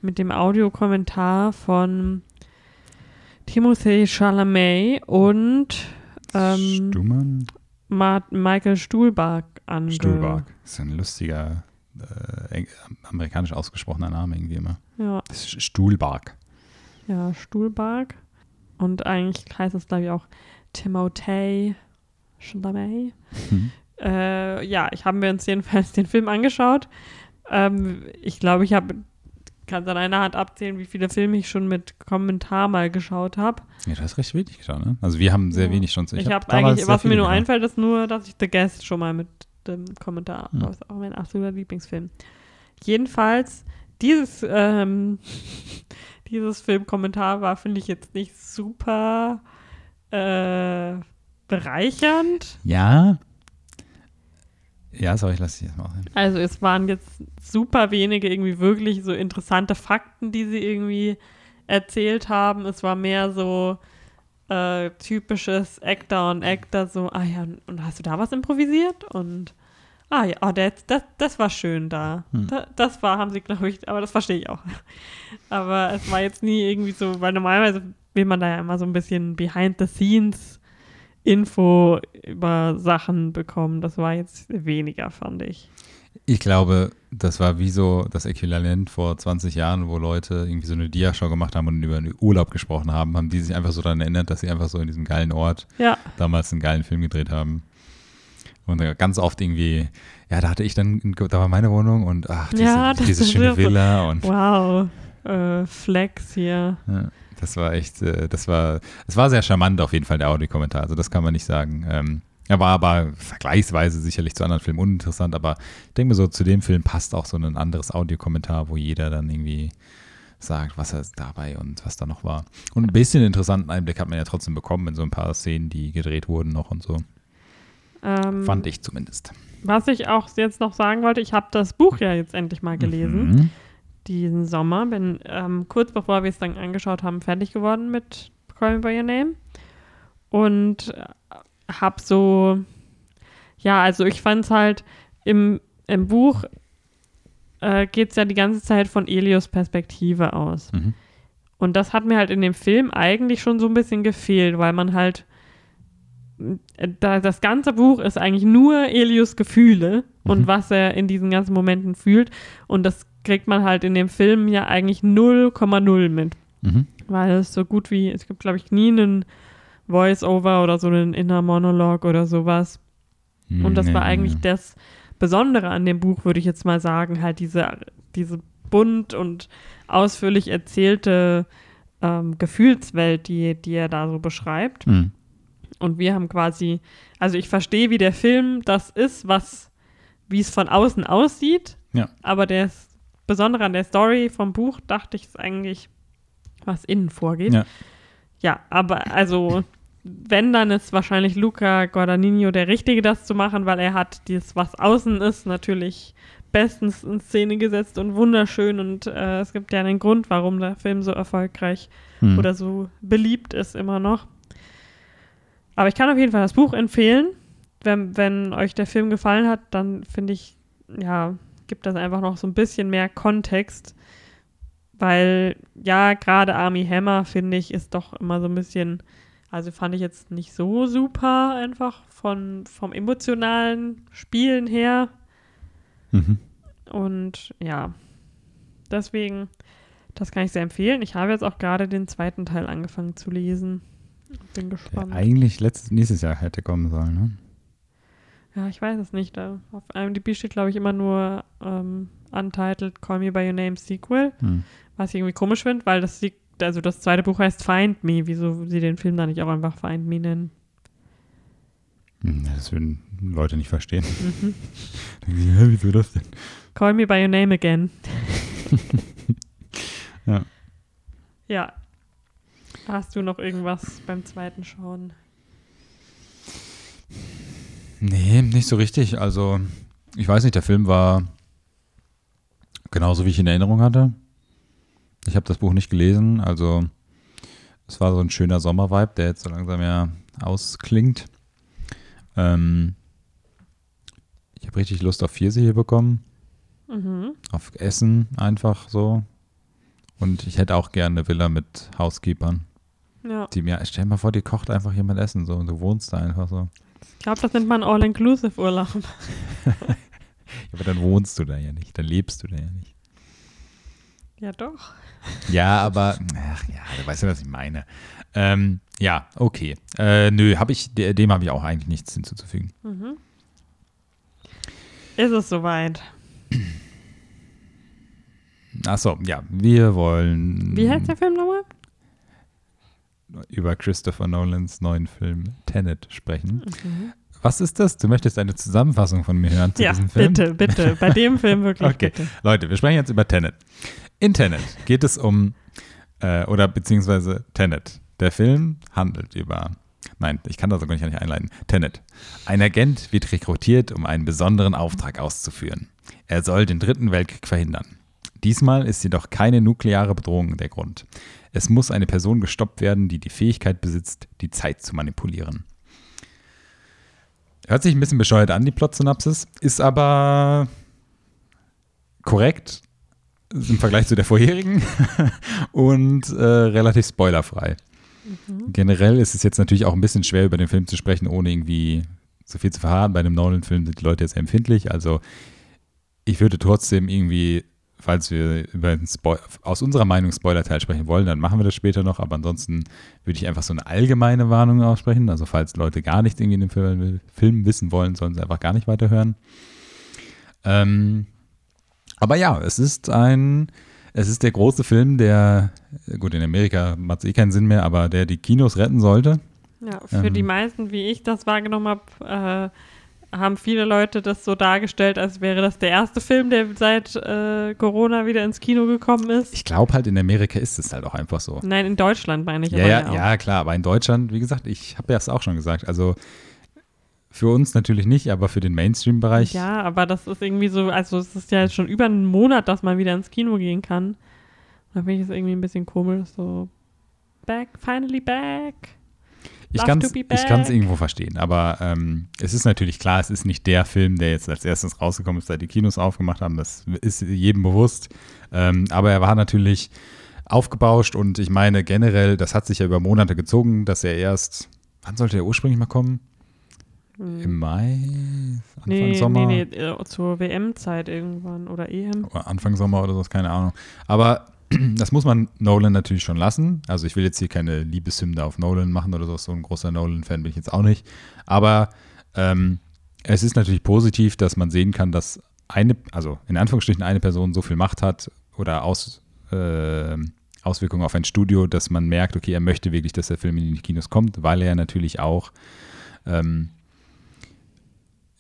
mit dem Audiokommentar von Timothée Chalamet und ähm, Stummann? Ma Michael Stuhlbarg an. Stuhlbarg. Das ist ein lustiger, äh, amerikanisch ausgesprochener Name irgendwie immer. Ja, Stuhlbarg. ja, Stuhlbarg. Und eigentlich heißt es, glaube ich, auch Timothée Chalamet. Mhm. Äh, ja, ich haben wir uns jedenfalls den Film angeschaut. Ähm, ich glaube, ich habe kann es an einer Hand abzählen, wie viele Filme ich schon mit Kommentar mal geschaut habe. Ja, du hast recht wenig geschaut, ne? Also wir haben sehr Ja. wenig schon. Ich, hab habe damals eigentlich, was mir nur gemacht. einfällt, ist nur, dass ich The Guest schon mal mit dem Kommentar, Hm. das ist auch mein absoluter Lieblingsfilm. Jedenfalls, dieses, ähm, dieses Filmkommentar war, finde ich jetzt nicht super äh, bereichernd. Ja. Ja, sorry, ich lasse dich jetzt mal rein. Also es waren jetzt super wenige irgendwie wirklich so interessante Fakten, die sie irgendwie erzählt haben. Es war mehr so äh, typisches Actor und Actor, so, ah ja, und hast du da was improvisiert? Und ah ja, oh, das, das, das war schön da. Hm. da. Das war, haben sie, glaube ich, aber das verstehe ich auch. aber es war jetzt nie irgendwie so, weil normalerweise will man da ja immer so ein bisschen behind the scenes Info über Sachen bekommen. Das war jetzt weniger, fand ich. Ich glaube, das war wie so das Äquivalent vor 20 Jahren, wo Leute irgendwie so eine Diashow gemacht haben und über einen Urlaub gesprochen haben, haben die sich einfach so daran erinnert, dass sie einfach so in diesem geilen Ort Ja, damals einen geilen Film gedreht haben. Und äh, ganz oft irgendwie, ja, da hatte ich dann, da war meine Wohnung und ach, diese, Ja, diese schöne Villa und wow. Äh, Flex hier. ja, das war echt, äh, das war, das war sehr charmant auf jeden Fall, der Audiokommentar. Also das kann man nicht sagen. Ähm, er war aber vergleichsweise sicherlich zu anderen Filmen uninteressant, aber ich denke mir so, zu dem Film passt auch so ein anderes Audiokommentar, wo jeder dann irgendwie sagt, was er dabei und was da noch war. Und ein bisschen interessanten Einblick hat man ja trotzdem bekommen in so ein paar Szenen, die gedreht wurden noch und so. Ähm, Fand ich zumindest. Was ich auch jetzt noch sagen wollte, ich habe das Buch ja jetzt endlich mal gelesen, Mhm. Diesen Sommer. Bin ähm, kurz bevor wir es dann angeschaut haben, fertig geworden mit Call Me By Your Name. Und äh, hab so, ja, also ich fand es halt im, im Buch äh, geht es ja die ganze Zeit von Elios Perspektive aus. Mhm. Und das hat mir halt in dem Film eigentlich schon so ein bisschen gefehlt, weil man halt äh, da, das ganze Buch ist eigentlich nur Elios Gefühle und Mhm. was er in diesen ganzen Momenten fühlt. Und das kriegt man halt in dem Film ja eigentlich 0,0 mit. Mhm. Weil es so gut wie, es gibt, glaube ich, nie einen Voice-Over oder so einen Inner Monolog oder sowas. Und das war eigentlich das Besondere an dem Buch, würde ich jetzt mal sagen, halt diese, diese bunt und ausführlich erzählte ähm, Gefühlswelt, die, die er da so beschreibt. Mhm. Und wir haben quasi, also ich verstehe, wie der Film das ist, was, wie es von außen aussieht. Ja. Aber das Besondere an der Story vom Buch, dachte ich, ist eigentlich, was innen vorgeht. Ja. Ja, aber also, wenn, dann ist wahrscheinlich Luca Guadagnino der Richtige, das zu machen, weil er hat dieses, was außen ist, natürlich bestens in Szene gesetzt und wunderschön. Und äh, es gibt ja einen Grund, warum der Film so erfolgreich Mhm. oder so beliebt ist immer noch. Aber ich kann auf jeden Fall das Buch empfehlen. Wenn, wenn euch der Film gefallen hat, dann finde ich, ja, gibt das einfach noch so ein bisschen mehr Kontext. Weil, ja, gerade Army Hammer, finde ich, ist doch immer so ein bisschen, also fand ich jetzt nicht so super einfach von, vom emotionalen Spielen her. Mhm. Und ja, deswegen, das kann ich sehr empfehlen. Ich habe jetzt auch gerade den zweiten Teil angefangen zu lesen. Bin Der gespannt. eigentlich letztes, nächstes Jahr hätte kommen sollen, ne? Ja, ich weiß es nicht. Auf IMDb steht, glaube ich, immer nur ähm, Untitled Call Me By Your Name Sequel, Hm. was ich irgendwie komisch finde, weil das, also das zweite Buch heißt Find Me. Wieso sie den Film dann nicht auch einfach Find Me nennen? Hm, Das würden Leute nicht verstehen. Mhm. Denken sie, hä, wieso das denn? Call Me By Your Name Again. Ja. Ja. Hast du noch irgendwas beim zweiten Schauen? Nee, nicht so richtig. Also, ich weiß nicht, der Film war genauso, wie ich ihn in Erinnerung hatte. Ich habe das Buch nicht gelesen, also es war so ein schöner Sommervibe, der jetzt so langsam ja ausklingt. Ähm, ich habe richtig Lust auf Pfirsich hier bekommen, Mhm. auf Essen einfach so. Und ich hätte auch gerne eine Villa mit Housekeepern, Ja. die mir, stell dir mal vor, die kocht einfach jemand Essen so und du wohnst da einfach so. Ich glaube, das nennt man All-Inclusive-Urlaub. Ja, aber dann wohnst du da ja nicht, dann lebst du da ja nicht. Ja, doch. Ja, aber, ach ja, du weißt ja, was ich meine. Ähm, ja, okay. Äh, nö, hab ich, de- dem habe ich auch eigentlich nichts hinzuzufügen. Mhm. Ist es soweit? Achso, ja, wir wollen Wie heißt der Film nochmal? Über Christopher Nolans neuen Film Tenet sprechen. Mhm. Was ist das? Du möchtest eine Zusammenfassung von mir hören zu Ja, diesem Film? bitte, bitte. Bei dem Film wirklich Okay, bitte. Leute, wir sprechen jetzt über Tenet. In Tenet geht es um, äh, oder beziehungsweise Tenet. Der Film handelt über, nein, ich kann das sogar nicht einleiten. Tenet. Ein Agent wird rekrutiert, um einen besonderen Auftrag auszuführen. Er soll den Dritten Weltkrieg verhindern. Diesmal ist jedoch keine nukleare Bedrohung der Grund. Es muss eine Person gestoppt werden, die die Fähigkeit besitzt, die Zeit zu manipulieren. Hört sich ein bisschen bescheuert an, die Plot-Synapsis, ist aber korrekt im Vergleich zu der vorherigen und äh, relativ spoilerfrei. Mhm. Generell ist es jetzt natürlich auch ein bisschen schwer, über den Film zu sprechen, ohne irgendwie so viel zu verraten. Bei einem Nolan-Film sind die Leute jetzt empfindlich. Also ich würde trotzdem irgendwie, falls wir über den Spoil aus unserer Meinung Spoiler-Teil sprechen wollen, dann machen wir das später noch. Aber ansonsten würde ich einfach so eine allgemeine Warnung aussprechen. Also falls Leute gar nichts irgendwie in dem Film, Film wissen wollen, sollen sie einfach gar nicht weiterhören. Ähm, aber ja, es ist ein, es ist der große Film, der, gut, in Amerika macht es eh keinen Sinn mehr, aber der die Kinos retten sollte. Ja, für Ähm. die meisten, wie ich das wahrgenommen habe, äh, haben viele Leute das so dargestellt, als wäre das der erste Film, der seit äh, Corona wieder ins Kino gekommen ist. Ich glaube halt, in Amerika ist es halt auch einfach so. Nein, in Deutschland meine ich Ja, aber ja, auch. ja, klar, aber in Deutschland, wie gesagt, ich habe ja es auch schon gesagt, also für uns natürlich nicht, aber für den Mainstream-Bereich, Ja, aber das ist irgendwie so, also es ist ja jetzt schon über einen Monat, dass man wieder ins Kino gehen kann. Da finde ich es irgendwie ein bisschen komisch, so back, finally back. Ich kann es irgendwo verstehen, aber ähm, es ist natürlich klar, es ist nicht der Film, der jetzt als erstes rausgekommen ist, seit die Kinos aufgemacht haben, das ist jedem bewusst, ähm, aber er war natürlich aufgebauscht und ich meine generell, das hat sich ja über Monate gezogen, dass er erst, wann sollte er ursprünglich mal kommen? Im Mai? Anfang Nee, Sommer? nee, nee, äh, zur WM-Zeit irgendwann oder EM. Anfang Sommer oder sowas, keine Ahnung. Aber das muss man Nolan natürlich schon lassen. Also ich will jetzt hier keine Liebeshymne auf Nolan machen oder so. So ein großer Nolan-Fan bin ich jetzt auch nicht. Aber ähm, es ist natürlich positiv, dass man sehen kann, dass eine, also in Anführungsstrichen eine Person so viel Macht hat oder Aus, äh, Auswirkungen auf ein Studio, dass man merkt, okay, er möchte wirklich, dass der Film in die Kinos kommt, weil er natürlich auch ähm,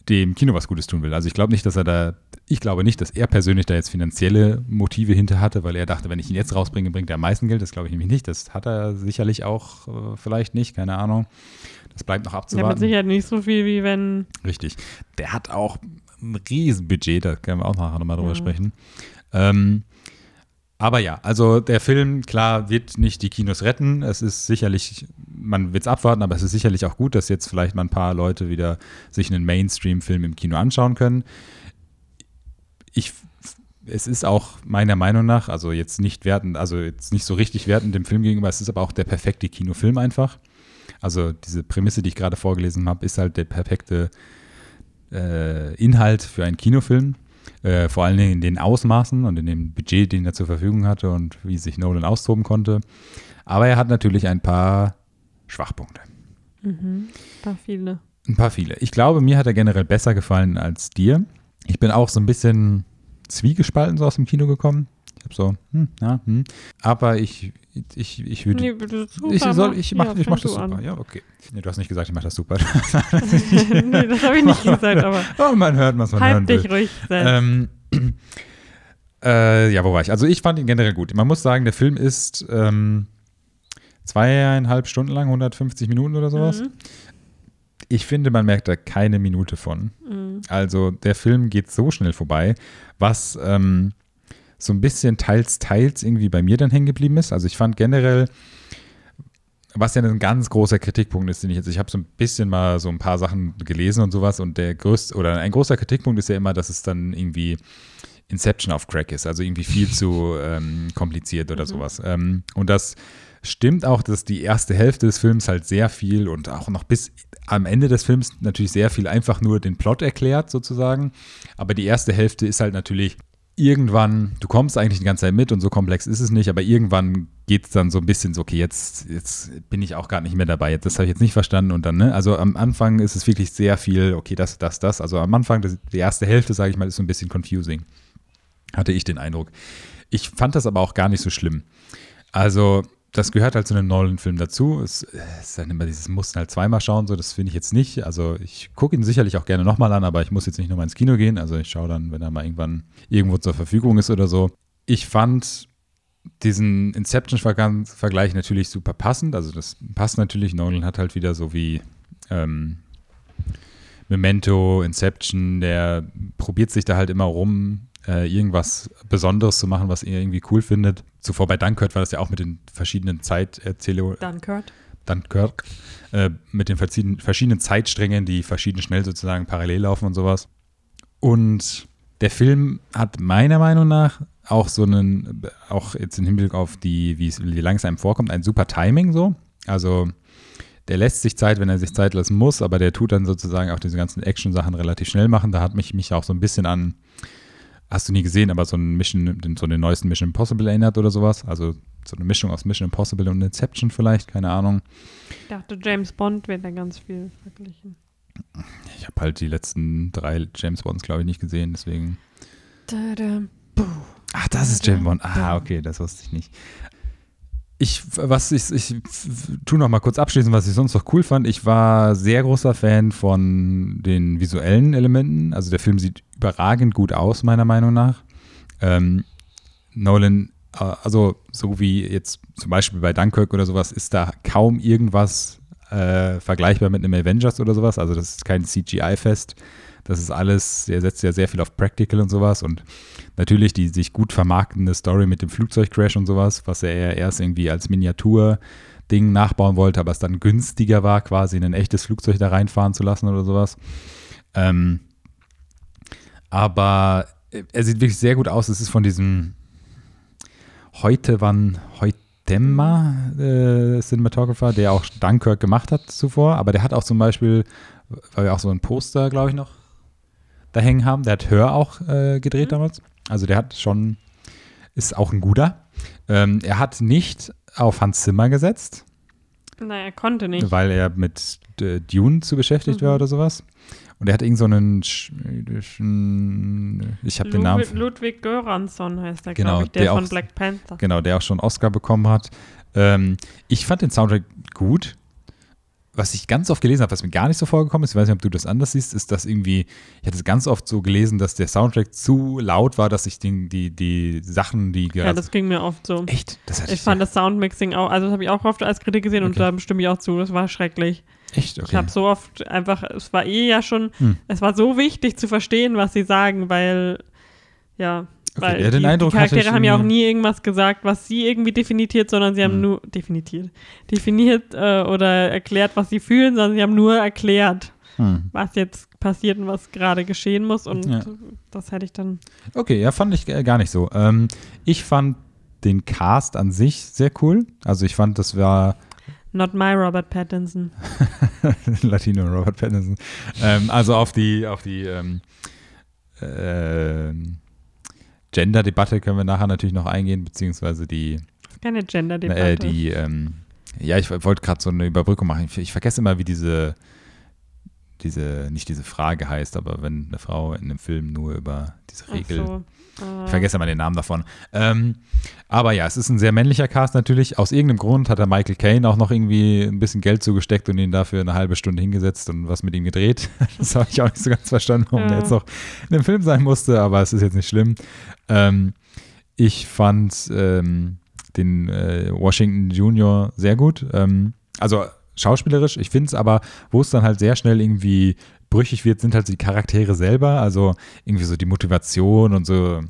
dem Kino was Gutes tun will. Also ich glaube nicht, dass er da, ich glaube nicht, dass er persönlich da jetzt finanzielle Motive hinter hatte, weil er dachte, wenn ich ihn jetzt rausbringe, bringt er am meisten Geld. Das glaube ich nämlich nicht. Das hat er sicherlich auch äh, vielleicht nicht, keine Ahnung. Das bleibt noch Ja, mit abzuwarten. Sicherheit nicht so viel, wie wenn. Richtig. Der hat auch ein Riesenbudget, da können wir auch nachher nochmal drüber Ja. sprechen. Ähm, aber ja, also der Film, klar, wird nicht die Kinos retten. Es ist sicherlich man wird es abwarten, aber es ist sicherlich auch gut, dass jetzt vielleicht mal ein paar Leute wieder sich einen Mainstream-Film im Kino anschauen können. Ich, es ist auch meiner Meinung nach, also jetzt nicht wertend, also jetzt nicht so richtig wertend dem Film gegenüber, es ist aber auch der perfekte Kinofilm einfach. Also diese Prämisse, die ich gerade vorgelesen habe, ist halt der perfekte äh, Inhalt für einen Kinofilm. Äh, vor allen Dingen in den Ausmaßen und in dem Budget, den er zur Verfügung hatte und wie sich Nolan austoben konnte. Aber er hat natürlich ein paar Schwachpunkte. Mhm. Paar viele. Ein paar viele. Ich glaube, mir hat er generell besser gefallen als dir. Ich bin auch so ein bisschen zwiegespalten so aus dem Kino gekommen. So, hm, ja, hm. Aber ich, ich, ich würde. Nee, bitte super, ich soll, ich mach, ja, ich mach das super. an. Ja, okay. Nee, du hast nicht gesagt, ich mach das super. nee, das habe ich nicht gesagt, aber oh, man hört, was man hören halt will. dich ruhig selbst. Ähm, äh, ja, wo war ich? Also ich fand ihn generell gut. Man muss sagen, der Film ist ähm, zweieinhalb Stunden lang, 150 Minuten oder sowas. Mhm. Ich finde, man merkt da keine Minute von. Mhm. Also der Film geht so schnell vorbei, was ähm, so ein bisschen teils, teils irgendwie bei mir dann hängen geblieben ist. Also ich fand generell, was ja ein ganz großer Kritikpunkt ist, den ich jetzt, ich habe so ein bisschen mal so ein paar Sachen gelesen und sowas und der größte, oder ein großer Kritikpunkt ist ja immer, dass es dann irgendwie Inception auf Crack ist, also irgendwie viel zu ähm, kompliziert oder Mhm. sowas. Ähm, und das stimmt auch, dass die erste Hälfte des Films halt sehr viel und auch noch bis am Ende des Films natürlich sehr viel einfach nur den Plot erklärt, sozusagen. Aber die erste Hälfte ist halt natürlich irgendwann, du kommst eigentlich die ganze Zeit mit und so komplex ist es nicht, aber irgendwann geht es dann so ein bisschen so, okay, jetzt, jetzt bin ich auch gar nicht mehr dabei. Das habe ich jetzt nicht verstanden und dann, ne? Also am Anfang ist es wirklich sehr viel, okay, das, das, das. Also am Anfang, die erste Hälfte, sage ich mal, ist so ein bisschen confusing. Hatte ich den Eindruck. Ich fand das aber auch gar nicht so schlimm. Also, das gehört halt zu einem Nolan-Film dazu. Es ist dann immer dieses Mussten halt zweimal schauen, so, das finde ich jetzt nicht. Also, ich gucke ihn sicherlich auch gerne nochmal an, aber ich muss jetzt nicht nochmal ins Kino gehen. Also, ich schaue dann, wenn er mal irgendwann irgendwo zur Verfügung ist oder so. Ich fand diesen Inception-Vergleich natürlich super passend. Also, das passt natürlich. Nolan hat halt wieder so wie ähm, Memento, Inception, der probiert sich da halt immer rum, äh, irgendwas Besonderes zu machen, was er irgendwie cool findet. Zuvor bei Dunkirk war das ja auch mit den verschiedenen Zeiterzählungen, Dunkirk. Dunkirk, äh, mit den verschiedenen, verschiedenen Zeitsträngen, die verschieden schnell sozusagen parallel laufen und sowas. Und der Film hat meiner Meinung nach auch so einen, auch jetzt im Hinblick auf die, wie es wie lang es einem vorkommt, ein super Timing so. Also der lässt sich Zeit, wenn er sich Zeit lassen muss, aber der tut dann sozusagen auch diese ganzen Action-Sachen relativ schnell machen. Da hat mich, mich auch so ein bisschen an, hast du nie gesehen, aber so ein Mission, so den neuesten Mission Impossible erinnert oder sowas. Also so eine Mischung aus Mission Impossible und Inception vielleicht, keine Ahnung. Ich dachte, James Bond wird da ganz viel verglichen. Ich habe halt die letzten drei James Bonds, glaube ich, nicht gesehen, deswegen. Da-da. Ach, das ist James Bond. Ah, okay, das wusste ich nicht. Ich, was ich, ich tu noch mal kurz abschließen, was ich sonst noch cool fand. Ich war sehr großer Fan von den visuellen Elementen. Also der Film sieht überragend gut aus, meiner Meinung nach. Ähm, Nolan, äh, also so wie jetzt zum Beispiel bei Dunkirk oder sowas, ist da kaum irgendwas äh, vergleichbar mit einem Avengers oder sowas. Also das ist kein CGI-Fest. Das ist alles, er setzt ja sehr viel auf Practical und sowas und natürlich die sich gut vermarktende Story mit dem Flugzeugcrash und sowas, was er ja erst irgendwie als Miniatur-Ding nachbauen wollte, aber es dann günstiger war, quasi in ein echtes Flugzeug da reinfahren zu lassen oder sowas. Ähm, aber er sieht wirklich sehr gut aus. Es ist von diesem heute wann Heutema äh, Cinematographer, der auch Dunkirk gemacht hat zuvor, aber der hat auch zum Beispiel, weil wir auch so ein Poster, glaube ich, noch da hängen haben, der hat Hör auch äh, gedreht Mhm. damals. Also der hat schon, ist auch ein guter. Ähm, er hat nicht auf Hans Zimmer gesetzt, Nein, er konnte nicht. weil er mit äh, Dune zu beschäftigt Mhm. war oder sowas. Und er hat irgend so einen schwedischen, ich habe den Namen, Ludwig, Göransson heißt er, Genau, glaube ich, der, der von auch- Black Panther. genau, der auch schon einen Oscar bekommen hat. Ähm, ich fand den Soundtrack gut. Was ich ganz oft gelesen habe, was mir gar nicht so vorgekommen ist, ich weiß nicht, ob du das anders siehst, ist, dass irgendwie, ich hatte es ganz oft so gelesen, dass der Soundtrack zu laut war, dass ich den, die, die Sachen, die Ja, gerade. das ging mir oft so. echt? Das hatte Ich fand das Soundmixing auch, also das habe ich auch oft als Kritik gesehen und Okay. da stimme ich auch zu, das war schrecklich. Echt? Ich Okay. habe so oft einfach, es war eh ja schon, Hm. es war so wichtig zu verstehen, was sie sagen, weil, ja, Weil ja, die, die Charaktere haben ja auch nie irgendwas gesagt, was sie irgendwie definiert, sondern sie haben Hm. nur definiert, definiert äh, oder erklärt, was sie fühlen, sondern sie haben nur erklärt, Hm. was jetzt passiert und was gerade geschehen muss. Und Ja. das hätte ich dann. Okay, ja, fand ich äh, gar nicht so. Ähm, ich fand den Cast an sich sehr cool. Also ich fand, das war Not my Robert Pattinson. Latino Robert Pattinson. ähm, also auf die, auf die ähm, ähm, Gender-Debatte können wir nachher natürlich noch eingehen, beziehungsweise die, Das ist keine Gender-Debatte. äh, die ähm, ja, ich wollte gerade so eine Überbrückung machen. Ich, ich vergesse immer, wie diese, diese, nicht diese Frage heißt, aber wenn eine Frau in einem Film nur über diese Ach Regel so. Ich vergesse immer den Namen davon. Ähm, aber ja, es ist ein sehr männlicher Cast natürlich. Aus irgendeinem Grund hat er Michael Caine auch noch irgendwie ein bisschen Geld zugesteckt und ihn dafür eine halbe Stunde hingesetzt und was mit ihm gedreht. Das habe ich auch nicht so ganz verstanden, warum Ja. er jetzt noch in dem Film sein musste, aber es ist jetzt nicht schlimm. Ähm, ich fand ähm, den äh, Washington Junior sehr gut. Ähm, also schauspielerisch, ich finde es aber, wo es dann halt sehr schnell irgendwie brüchig wird, sind halt die Charaktere selber, also irgendwie so die Motivation und so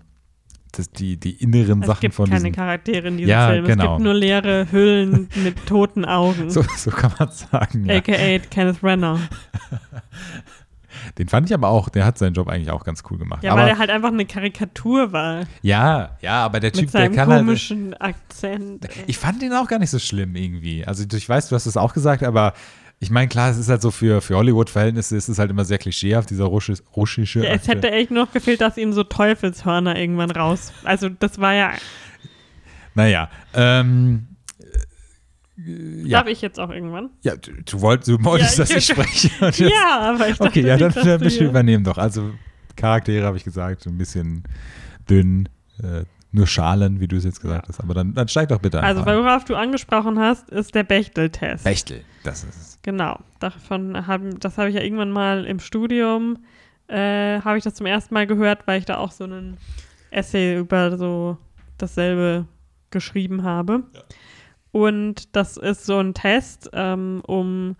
das, die, die inneren es Sachen gibt von keine diesen, Charaktere in diesem Ja, Film. Es genau. gibt nur leere Hüllen mit toten Augen. so, so kann man sagen. Ja. AKA Kenneth Brenner. Den fand ich aber auch, der hat seinen Job eigentlich auch ganz cool gemacht. Ja, aber, weil er halt einfach eine Karikatur war. ja, ja, aber der Mit Typ, der seinem kann halt. komischen Akzent. Ich fand den auch gar nicht so schlimm irgendwie. Also ich weiß, du hast es auch gesagt, aber ich meine, klar, es ist halt so für, für Hollywood-Verhältnisse ist es halt immer sehr klischeehaft, dieser russisch, russische. Ja, es hätte echt nur noch gefehlt, dass ihm so Teufelshörner irgendwann raus. Also das war ja. Naja, ähm, äh, ja, Darf ich jetzt auch irgendwann? ja du, du, wollt, du wolltest, Ja, dass ich spreche. jetzt- Ja, aber ich dachte Okay, ja, dann, dann bitte übernehmen doch. Also Charaktere habe ich gesagt, so ein bisschen dünn, äh, nur Schalen, wie du es jetzt gesagt hast. Aber dann, dann steig doch bitte Also, einfach ein. worauf du angesprochen hast, ist der Bechtel-Test. Bechtel, das ist. Genau. Davon haben, das habe ich ja irgendwann mal im Studium, äh, habe ich das zum ersten Mal gehört, weil ich da auch so einen Essay über so dasselbe geschrieben habe. Und das ist so ein Test, ähm, um,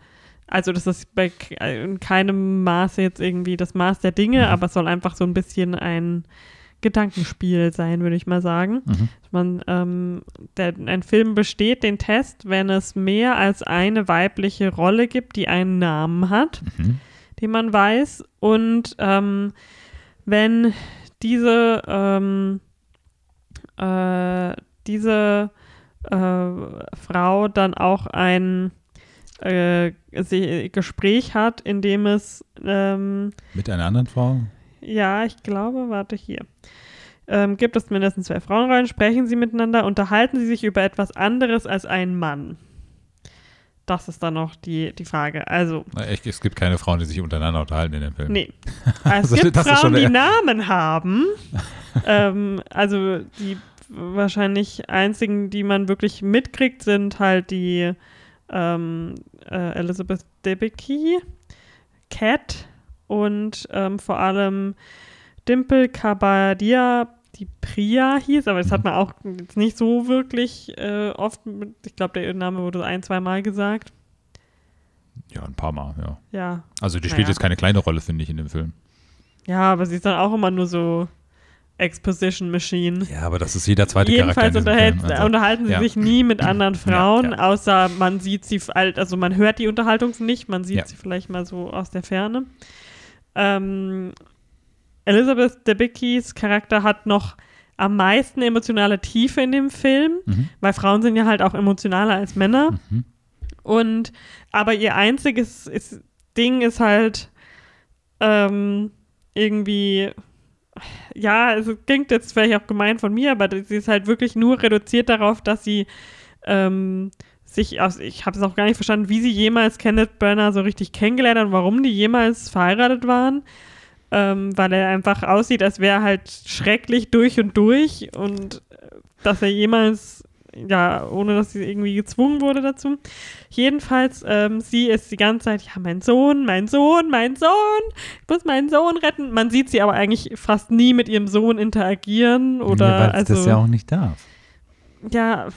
also das ist bei ke- in keinem Maße jetzt irgendwie das Maß der Dinge, Mhm. aber es soll einfach so ein bisschen ein Gedankenspiel sein, würde ich mal sagen. Mhm. Man, ähm, der, ein Film besteht den Test, wenn es mehr als eine weibliche Rolle gibt, die einen Namen hat, Mhm. den man weiß. Und ähm, wenn diese, ähm, äh, diese äh, Frau dann auch ein äh, Gespräch hat, in dem es ähm, Mit einer anderen Frau? Ja, ich glaube, warte hier. Ähm, gibt es mindestens zwei Frauenrollen, sprechen sie miteinander, unterhalten sie sich über etwas anderes als ein Mann? Das ist dann noch die, die Frage. Also, Na, echt, Es gibt keine Frauen, die sich untereinander unterhalten in dem Film. nee. Es Also, gibt ist schon Frauen, die Namen haben. ähm, also, die wahrscheinlich einzigen, die man wirklich mitkriegt, sind halt die ähm, äh, Elizabeth Debicki, Cat und ähm, vor allem Dimple Kabadia, die Priya hieß, aber das hat man auch jetzt nicht so wirklich äh, oft, mit, ich glaube, der Name wurde ein, zwei Mal gesagt. Ja, ein paar Mal, ja. Ja, Also die spielt Naja. jetzt keine kleine Rolle, finde ich, in dem Film. ja, aber sie ist dann auch immer nur so Exposition Machine. Ja, aber das ist jeder zweite Jedenfalls Charakter Film. Also, unterhalten sie ja. sich nie mit anderen Frauen, Ja, außer man sieht sie, also man hört die Unterhaltung nicht, man sieht Ja. sie vielleicht mal so aus der Ferne. Ähm, Elizabeth Debickys Charakter hat noch am meisten emotionale Tiefe in dem Film, Mhm. weil Frauen sind ja halt auch emotionaler als Männer. Mhm. Und aber ihr einziges ist, Ding ist halt ähm, irgendwie, ja, es klingt jetzt vielleicht auch gemein von mir, aber sie ist halt wirklich nur reduziert darauf, dass sie ähm, sich aus, ich habe es auch gar nicht verstanden, wie sie jemals Kenneth Branagh so richtig kennengelernt hat und warum die jemals verheiratet waren. Ähm, weil er einfach aussieht, als wäre er halt schrecklich durch und durch und äh, dass er jemals, ja, ohne dass sie irgendwie gezwungen wurde dazu. Jedenfalls, ähm, sie ist die ganze Zeit, ja, mein Sohn, mein Sohn, mein Sohn, ich muss meinen Sohn retten. Man sieht sie aber eigentlich fast nie mit ihrem Sohn interagieren oder ja, weil also das ja auch nicht darf. ja,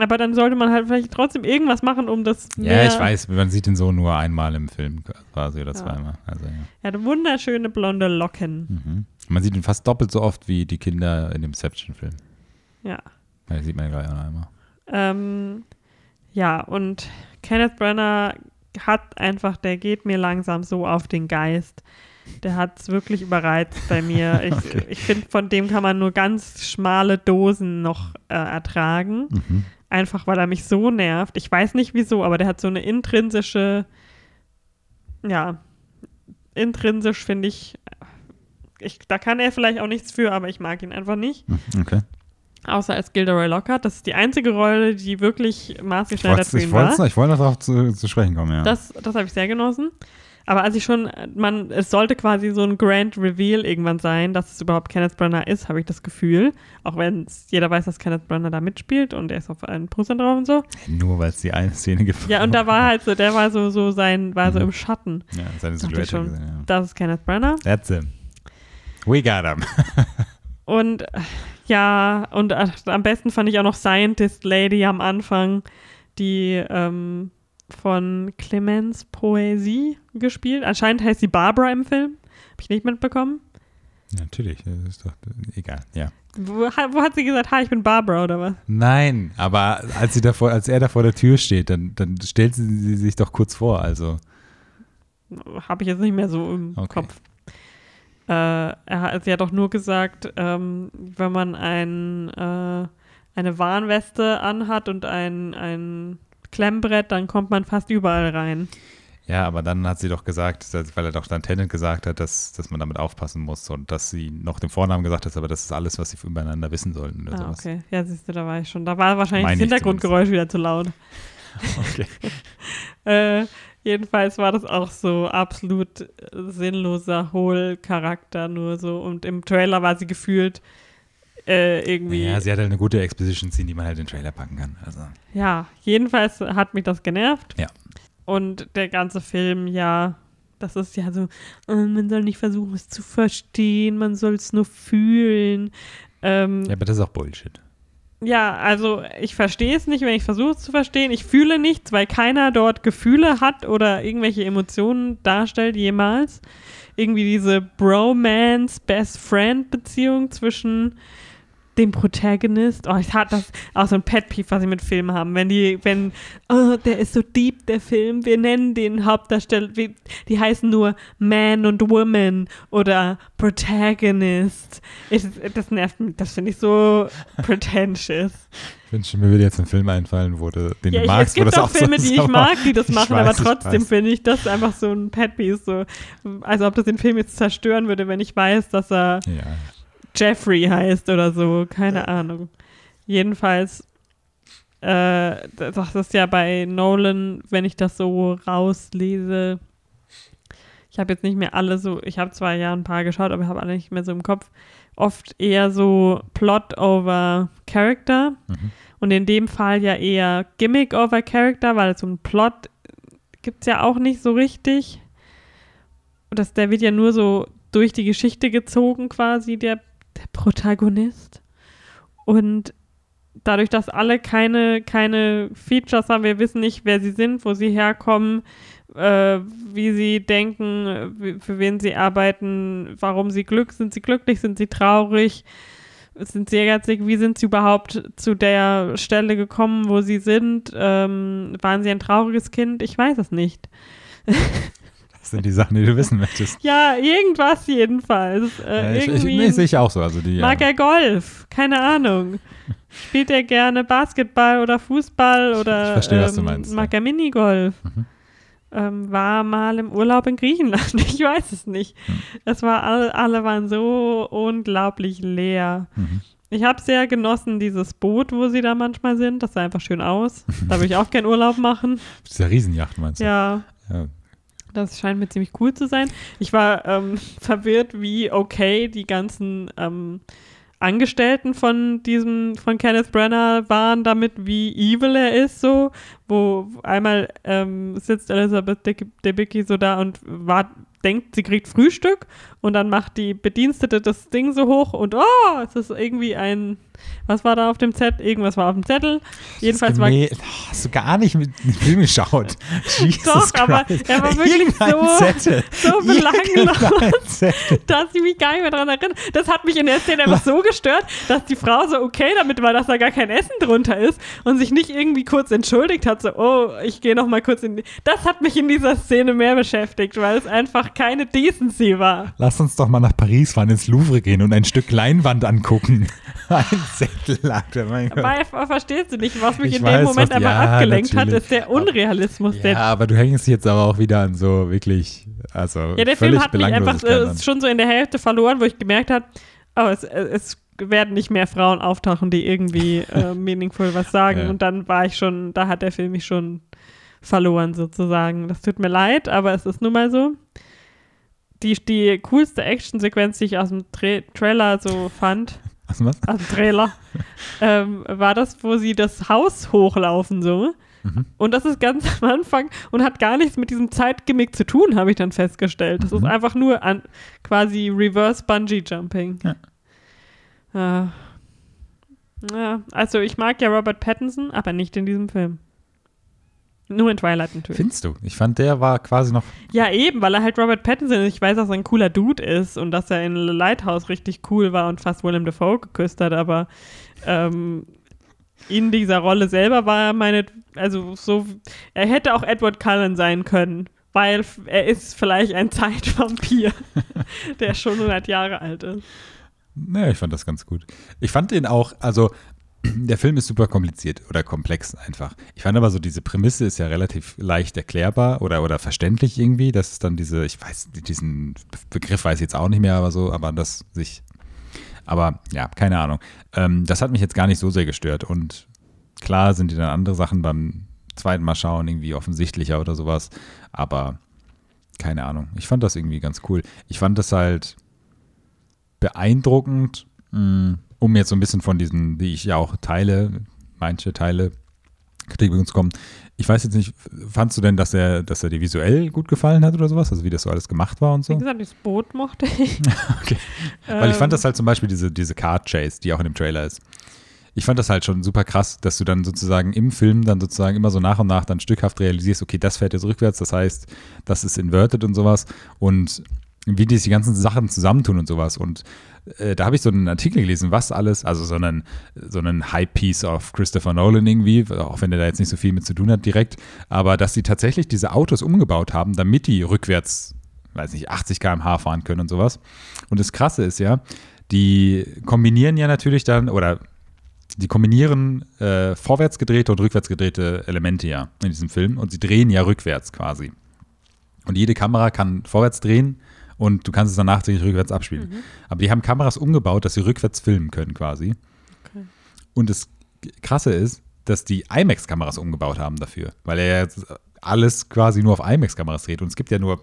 Aber dann sollte man halt vielleicht trotzdem irgendwas machen, um das Ja, ich weiß, man sieht ihn so nur einmal im Film quasi oder Ja. zweimal. Also, ja. Er hat wunderschöne blonde Locken. Mhm. Man sieht ihn fast doppelt so oft wie die Kinder in dem Inception-Film. Ja. Da sieht man ja gleich noch einmal. Ähm, ja, und Kenneth Branagh hat einfach, der geht mir langsam so auf den Geist. Der hat es wirklich überreizt bei mir. Ich, Okay. ich finde, von dem kann man nur ganz schmale Dosen noch äh, ertragen. Mhm. Einfach weil er mich so nervt. Ich weiß nicht wieso, aber der hat so eine intrinsische, ja, intrinsisch finde ich, ich, da kann er vielleicht auch nichts für, aber ich mag ihn einfach nicht. Mhm. Okay. Außer als Gilderoy Lockhart. Das ist die einzige Rolle, die wirklich Ich maßgeschneidert für ich ihn wollte- war. ich wollte noch darauf zu, zu sprechen kommen, ja. Das, das habe ich sehr genossen. Aber als ich schon, man, es sollte quasi so ein Grand Reveal irgendwann sein, dass es überhaupt Kenneth Branagh ist, habe ich das Gefühl. Auch wenn jeder weiß, dass Kenneth Branagh da mitspielt und er ist auf allen Postern drauf und so. Nur weil es die eine Szene gibt. Ja, und da war halt so, der war so, so sein, war so Mhm. im Schatten. Ja, seine Silhouette schon. gesehen, ja. Das ist Kenneth Branagh. That's him. We got him. Und äh, ja, und äh, am besten fand ich auch noch Scientist Lady am Anfang, die ähm, von Clemens Poesie gespielt. Anscheinend heißt sie Barbara im Film. Habe ich nicht mitbekommen. Natürlich, das ist doch egal, ja. Wo, ha- wo hat sie gesagt, hi, ich bin Barbara oder was? Nein, aber als, sie davor, als er da vor der Tür steht, dann, dann stellt sie, sich doch kurz vor. Also, Habe ich jetzt nicht mehr so im Okay. Kopf. Äh, er hat, sie hat doch nur gesagt, ähm, wenn man ein, äh, eine Warnweste anhat und ein, ein Klemmbrett, dann kommt man fast überall rein. ja, aber dann hat sie doch gesagt, weil er doch dann Tennant gesagt hat, dass, dass man damit aufpassen muss und dass sie noch den Vornamen gesagt hat, aber das ist alles, was sie übereinander wissen sollten oder Ah, sowas. okay. Ja, siehst du, da war ich schon. Da war wahrscheinlich Meine das Hintergrundgeräusch wieder zu laut. Okay. Äh, jedenfalls war das auch so absolut sinnloser Hohl-Charakter nur so. Und im Trailer war sie gefühlt äh, irgendwie. Ja, sie hat halt eine gute Exposition-Scene, die man halt in den Trailer packen kann. Also, Ja, jedenfalls hat mich das genervt. Ja. Und der ganze Film, ja, das ist ja so, äh, man soll nicht versuchen, es zu verstehen, man soll es nur fühlen. Ähm, ja, aber das ist auch Bullshit. Ja, also ich verstehe es nicht, wenn ich versuche es zu verstehen. Ich fühle nichts, weil keiner dort Gefühle hat oder irgendwelche Emotionen darstellt jemals. Irgendwie diese Bromance-Best-Friend-Beziehung zwischen dem Protagonist. Oh, ich hatte das auch so ein Pet-Peeve, was ich mit Filmen haben. Wenn die, wenn, oh, der ist so deep, der Film, wir nennen den Hauptdarsteller, die heißen nur Man und Woman oder Protagonist. Ich, das nervt mich, das finde ich so pretentious. Ich wünsche, mir würde jetzt ein Film einfallen, wo du, den Ja, du ich, magst, es gibt wo auch Filme, die ich mag, die das machen, weiß, aber trotzdem finde ich das einfach so ein Pet-Piece. So, also ob das den Film jetzt zerstören würde, wenn ich weiß, dass er Ja, Jeffrey heißt oder so, keine Ahnung. Jedenfalls, äh, das ist ja bei Nolan, wenn ich das so rauslese, ich habe jetzt nicht mehr alle so, ich habe zwar ja ein paar geschaut, aber ich habe alle nicht mehr so im Kopf, oft eher so Plot over Character Mhm. und in dem Fall ja eher Gimmick over Character, weil so ein Plot gibt es ja auch nicht so richtig. Und das, der wird ja nur so durch die Geschichte gezogen quasi, der, der Protagonist. Und dadurch, dass alle keine, keine Features haben, wir wissen nicht, wer sie sind, wo sie herkommen, äh, wie sie denken, für wen sie arbeiten, warum sie Glück, sind sie glücklich, sind sie traurig, sind sie ehrgeizig, wie sind sie überhaupt zu der Stelle gekommen, wo sie sind, ähm, waren sie ein trauriges Kind, ich weiß es nicht. das sind die Sachen, die du wissen möchtest. Ja, irgendwas jedenfalls. Äh, ich, ich, nee, sehe ich auch so. Also die, mag er Golf, keine Ahnung. Spielt er gerne Basketball oder Fußball oder Ich verstehe, was du ähm, meinst, mag er Minigolf? Mhm. Ähm, war mal im Urlaub in Griechenland, ich weiß es nicht. Hm. Es war alle, alle waren so unglaublich leer. Mhm. Ich habe sehr genossen, dieses Boot, wo sie da manchmal sind. Das sah einfach schön aus. Da würde ich auch gern Urlaub machen. Diese Riesenjacht meinst du? Ja, Ja. Das scheint mir ziemlich cool zu sein. Ich war ähm, verwirrt, wie okay die ganzen ähm, Angestellten von diesem, von Kenneth Brenner waren damit, wie evil er ist, so, wo einmal ähm, sitzt Elizabeth Dick- Debicki so da und war, denkt, sie kriegt Frühstück und dann macht die Bedienstete das Ding so hoch und oh, es ist irgendwie ein, was war da auf dem Zettel? Irgendwas war auf dem Zettel. Jedenfalls war Oh, hast du gar nicht mit dem Film geschaut. Jesus Doch, aber Christ. er war wirklich so- Zettel. so belanglos. Dass ich mich gar nicht mehr daran erinnere. Das hat mich in der Szene einfach so gestört, dass die Frau so okay damit war, dass da gar kein Essen drunter ist und sich nicht irgendwie kurz entschuldigt hat, so, oh, ich gehe noch mal kurz in die. Das hat mich in dieser Szene mehr beschäftigt, weil es einfach keine Decency war. Lass uns doch mal nach Paris fahren, ins Louvre gehen und ein Stück Leinwand angucken. Ein Zettel, Alter, mein Gott. Aber ver- verstehst du nicht, was mich Ich in weiß, dem Moment was- einfach ja, abgelenkt hat, natürlich. ist der Unrealismus. Ja, der, aber du hängst jetzt aber auch wieder an so wirklich, also ja, der Film hat mich einfach äh, schon so in der Hälfte verloren, wo ich gemerkt habe, oh, es, es werden nicht mehr Frauen auftauchen, die irgendwie äh, meaningful was sagen. Ja. Und dann war ich schon, da hat der Film mich schon verloren sozusagen. Das tut mir leid, aber es ist nun mal so. Die, die coolste Actionsequenz, die ich aus dem Tra Trailer so fand, Was, was? aus dem Trailer, ähm, war das, wo sie das Haus hochlaufen so. Mhm. Und das ist ganz am Anfang und hat gar nichts mit diesem Zeitgimmick zu tun, habe ich dann festgestellt. Das Mhm. ist einfach nur an, quasi Reverse Bungee Jumping. Ja. Äh, ja, also ich mag ja Robert Pattinson, aber nicht in diesem Film. Nur in Twilight natürlich. Findest du? Ich fand, der war quasi noch, Ja, eben, weil er halt Robert Pattinson ist. Ich weiß, dass er ein cooler Dude ist und dass er in Lighthouse richtig cool war und fast Willem Dafoe geküsst hat, aber ähm, in dieser Rolle selber war er meine, also so, er hätte auch Edward Cullen sein können, weil er ist vielleicht ein Zeitvampir, der schon 100 Jahre alt ist. Naja, ich fand das ganz gut. Ich fand den auch, also der Film ist super kompliziert oder komplex einfach. Ich fand aber so, diese Prämisse ist ja relativ leicht erklärbar oder, oder verständlich irgendwie. Das ist dann diese, ich weiß, diesen Begriff weiß ich jetzt auch nicht mehr, aber so, aber das sich, aber ja, keine Ahnung. Ähm, das hat mich jetzt gar nicht so sehr gestört und klar sind die dann andere Sachen beim zweiten Mal schauen irgendwie offensichtlicher oder sowas, aber keine Ahnung. Ich fand das irgendwie ganz cool. Ich fand das halt beeindruckend, mh, um jetzt so ein bisschen von diesen, die ich ja auch teile, manche Teile, Kritikpunkte zu kommen. Ich weiß jetzt nicht, fandst du denn, dass er, dass er dir visuell gut gefallen hat oder sowas? Also wie das so alles gemacht war und Wie so? gesagt, das Boot mochte ich. Okay. Weil ich fand Ähm, das halt zum Beispiel diese, diese Card Chase, die auch in dem Trailer ist. Ich fand das halt schon super krass, dass du dann sozusagen im Film dann sozusagen immer so nach und nach dann stückhaft realisierst, okay, das fährt jetzt rückwärts, das heißt, das ist inverted und sowas und wie die ganzen Sachen zusammentun und sowas. Und äh, da habe ich so einen Artikel gelesen, was alles, also so einen, so einen High-Piece auf Christopher Nolan irgendwie, auch wenn er da jetzt nicht so viel mit zu tun hat direkt, aber dass sie tatsächlich diese Autos umgebaut haben, damit die rückwärts, weiß nicht, 80 km/h fahren können und sowas. Und das Krasse ist ja, die kombinieren ja natürlich dann, oder die kombinieren äh, vorwärts gedrehte und rückwärts gedrehte Elemente ja in diesem Film und sie drehen ja rückwärts quasi. Und jede Kamera kann vorwärts drehen und du kannst es dann nachträglich rückwärts abspielen. Aber die haben Kameras umgebaut, dass sie rückwärts filmen können quasi. Okay. Und das Krasse ist, dass die IMAX-Kameras umgebaut haben dafür, weil er jetzt alles quasi nur auf IMAX-Kameras dreht. Und es gibt ja nur,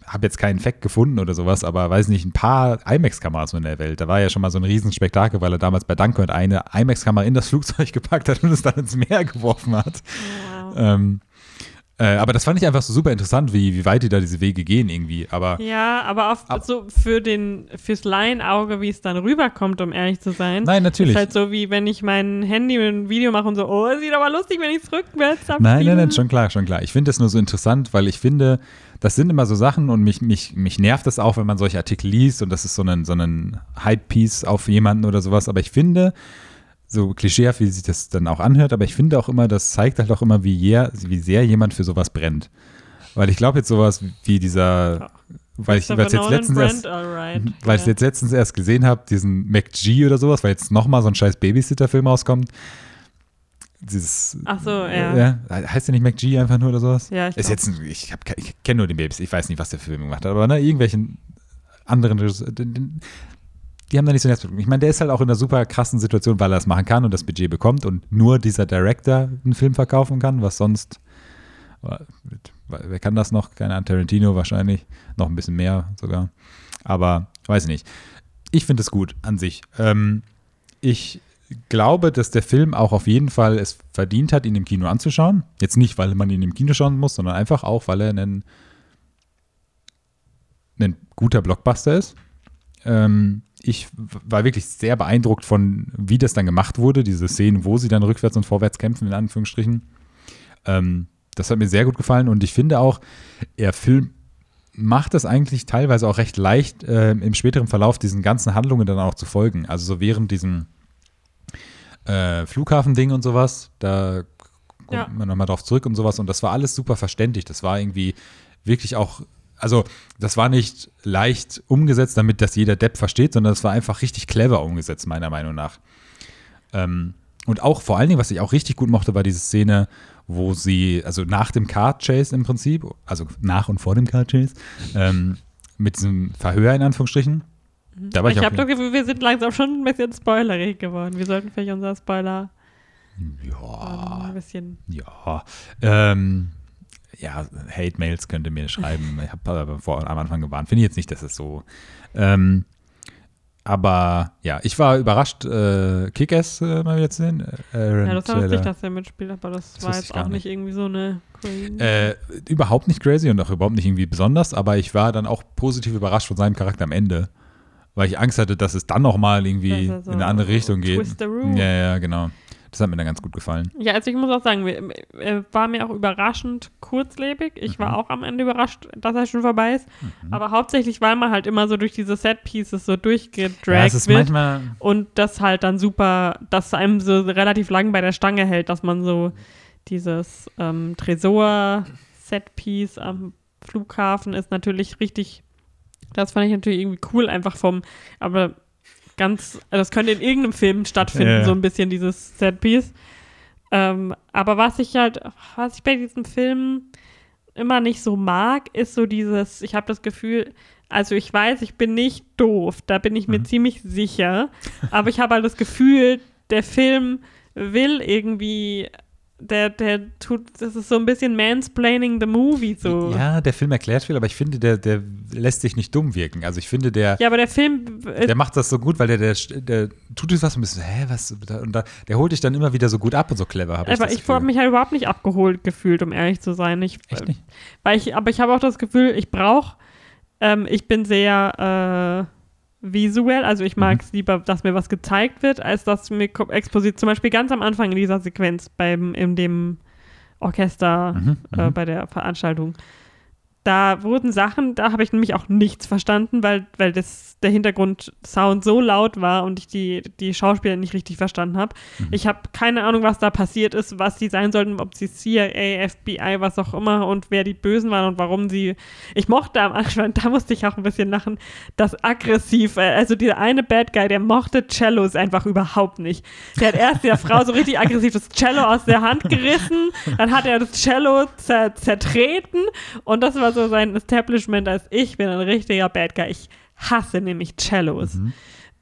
ich habe jetzt keinen Fact gefunden oder sowas, aber weiß nicht, ein paar IMAX-Kameras in der Welt. Da war ja schon mal so ein Riesenspektakel, weil er damals bei Dunkirk eine IMAX-Kamera in das Flugzeug gepackt hat und es dann ins Meer geworfen hat. Wow. Ähm, äh, aber das fand ich einfach so super interessant, wie, wie weit die da diese Wege gehen irgendwie. Aber Ja, aber auf, Ab- so für den, fürs Laienauge, wie es dann rüberkommt, um ehrlich zu sein. nein, natürlich. Ist halt so, wie wenn ich mein Handy mit einem Video mache und so, oh, sieht aber lustig, wenn ich es rückwärts abspiele. Nein, nein, nein, schon klar, schon klar. Ich finde das nur so interessant, weil ich finde, das sind immer so Sachen und mich, mich, mich nervt das auch, wenn man solche Artikel liest und das ist so ein, so ein Hype-Piece auf jemanden oder sowas. Aber ich finde, so klischeehaft, wie sich das dann auch anhört, aber ich finde auch immer, das zeigt halt auch immer, wie, je, wie sehr jemand für sowas brennt. Weil ich glaube jetzt sowas wie dieser, weil ich weil ich jetzt letztens erst, alright. weil ich ja. jetzt letztens erst gesehen habe, diesen MacG oder sowas, weil jetzt nochmal so ein scheiß Babysitter-Film rauskommt. Dieses, Ach so, ja. Heißt der nicht MacG einfach nur oder sowas? Ja, ich ist jetzt ein, ich, hab ich kenne nur den Babys, ich weiß nicht, was der Film gemacht hat, aber ne, irgendwelchen anderen, die haben da nicht so ein Netzwerk. Ich meine, der ist halt auch in einer super krassen Situation, weil er das machen kann und das Budget bekommt und nur dieser Director einen Film verkaufen kann, was sonst, wer kann das noch? Keine Ahnung, Tarantino wahrscheinlich, noch ein bisschen mehr sogar, aber weiß ich nicht. Ich finde es gut an sich. Ähm, ich glaube, dass der Film auch auf jeden Fall es verdient hat, ihn im Kino anzuschauen. Jetzt nicht, weil man ihn im Kino schauen muss, sondern einfach auch, weil er einen ein guter Blockbuster ist. Ähm, ich war wirklich sehr beeindruckt von, wie das dann gemacht wurde, diese Szenen, wo sie dann rückwärts und vorwärts kämpfen, in Anführungsstrichen. Ähm, das hat mir sehr gut gefallen und ich finde auch, er Film macht es eigentlich teilweise auch recht leicht, äh, im späteren Verlauf diesen ganzen Handlungen dann auch zu folgen. Also so während diesem äh, Flughafending und sowas, da kommt Ja. man nochmal drauf zurück und sowas und das war alles super verständlich. Das war irgendwie wirklich auch, also das war nicht leicht umgesetzt, damit das jeder Depp versteht, sondern das war einfach richtig clever umgesetzt, meiner Meinung nach. Ähm, und auch vor allen Dingen, was ich auch richtig gut mochte, war diese Szene, wo sie, also nach dem Car Chase im Prinzip, also nach und vor dem Car Chase, ähm, mit diesem Verhör in Anführungsstrichen. Da war ich, ich habe das Gefühl, wir sind langsam schon ein bisschen spoilerig geworden. Wir sollten vielleicht unser Spoiler ja, ein bisschen. ja, ähm, ja, Hate-Mails könnt ihr mir schreiben. Ich habe vor, am Anfang gewarnt. Finde ich jetzt nicht, dass es so. Ähm, aber ja, ich war überrascht, äh, Kick-Ass äh, mal wieder zu sehen. Äh, Ja, das wusste ich, dass er mitspielt, aber das, Das war jetzt auch nicht irgendwie so eine crazy. Äh, überhaupt nicht crazy und auch überhaupt nicht irgendwie besonders, aber ich war dann auch positiv überrascht von seinem Charakter am Ende, weil ich Angst hatte, dass es dann nochmal irgendwie so in eine andere Richtung geht. Ja, ja, genau. Das hat mir dann ganz gut gefallen. Ja, also ich muss auch sagen, äh, war mir auch überraschend kurzlebig. Ich Mhm. war auch am Ende überrascht, dass er schon vorbei ist. Aber hauptsächlich, weil man halt immer so durch diese Set-Pieces so durchgedragt ja, ist wird manchmal. und das halt dann super, dass einem so relativ lang bei der Stange hält, dass man so dieses ähm, Tresor-Set-Piece am Flughafen ist natürlich richtig, das fand ich natürlich irgendwie cool, einfach vom, aber ganz, das könnte in irgendeinem Film stattfinden, Ja, ja. so ein bisschen dieses Set-Piece. Ähm, aber was ich halt, was ich bei diesem Film immer nicht so mag, ist so dieses, ich habe das Gefühl, also ich weiß, ich bin nicht doof, da bin ich mir Mhm. ziemlich sicher, aber ich habe halt das Gefühl, der Film will irgendwie, der, der tut, das ist so ein bisschen Mansplaining the Movie so. Ja, der Film erklärt viel, aber ich finde, der, der lässt sich nicht dumm wirken. Also ich finde, der, Ja, aber der Film, äh, der macht das so gut, weil der, der, der tut es was ein bisschen, hä, was, und da, der holt dich dann immer wieder so gut ab und so clever, habe ich aber das ich habe mich halt überhaupt nicht abgeholt gefühlt, um ehrlich zu sein. Ich, Echt nicht? Weil ich, aber ich habe auch das Gefühl, ich brauche, ähm, ich bin sehr äh, visuell, also ich mag es lieber, dass mir was gezeigt wird, als dass mir Exposit, zum Beispiel ganz am Anfang in dieser Sequenz beim, in dem Orchester Mhm, äh, mhm. bei der Veranstaltung. Da wurden Sachen, da habe ich nämlich auch nichts verstanden, weil, weil das, der Hintergrundsound so laut war und ich die, die Schauspieler nicht richtig verstanden habe. Mhm. Ich habe keine Ahnung, was da passiert ist, was die sein sollten, ob sie CIA, FBI, was auch immer und wer die Bösen waren und warum sie. Ich mochte am Anfang, da musste ich auch ein bisschen lachen, das aggressiv, äh, also dieser eine Bad Guy, der mochte Cellos einfach überhaupt nicht. Der hat erst der Frau so richtig aggressiv das Cello aus der Hand gerissen, dann hat er das Cello zer zertreten und das war so sein Establishment als ich bin ein richtiger Bad Guy. Ich hasse nämlich Cellos. Mhm.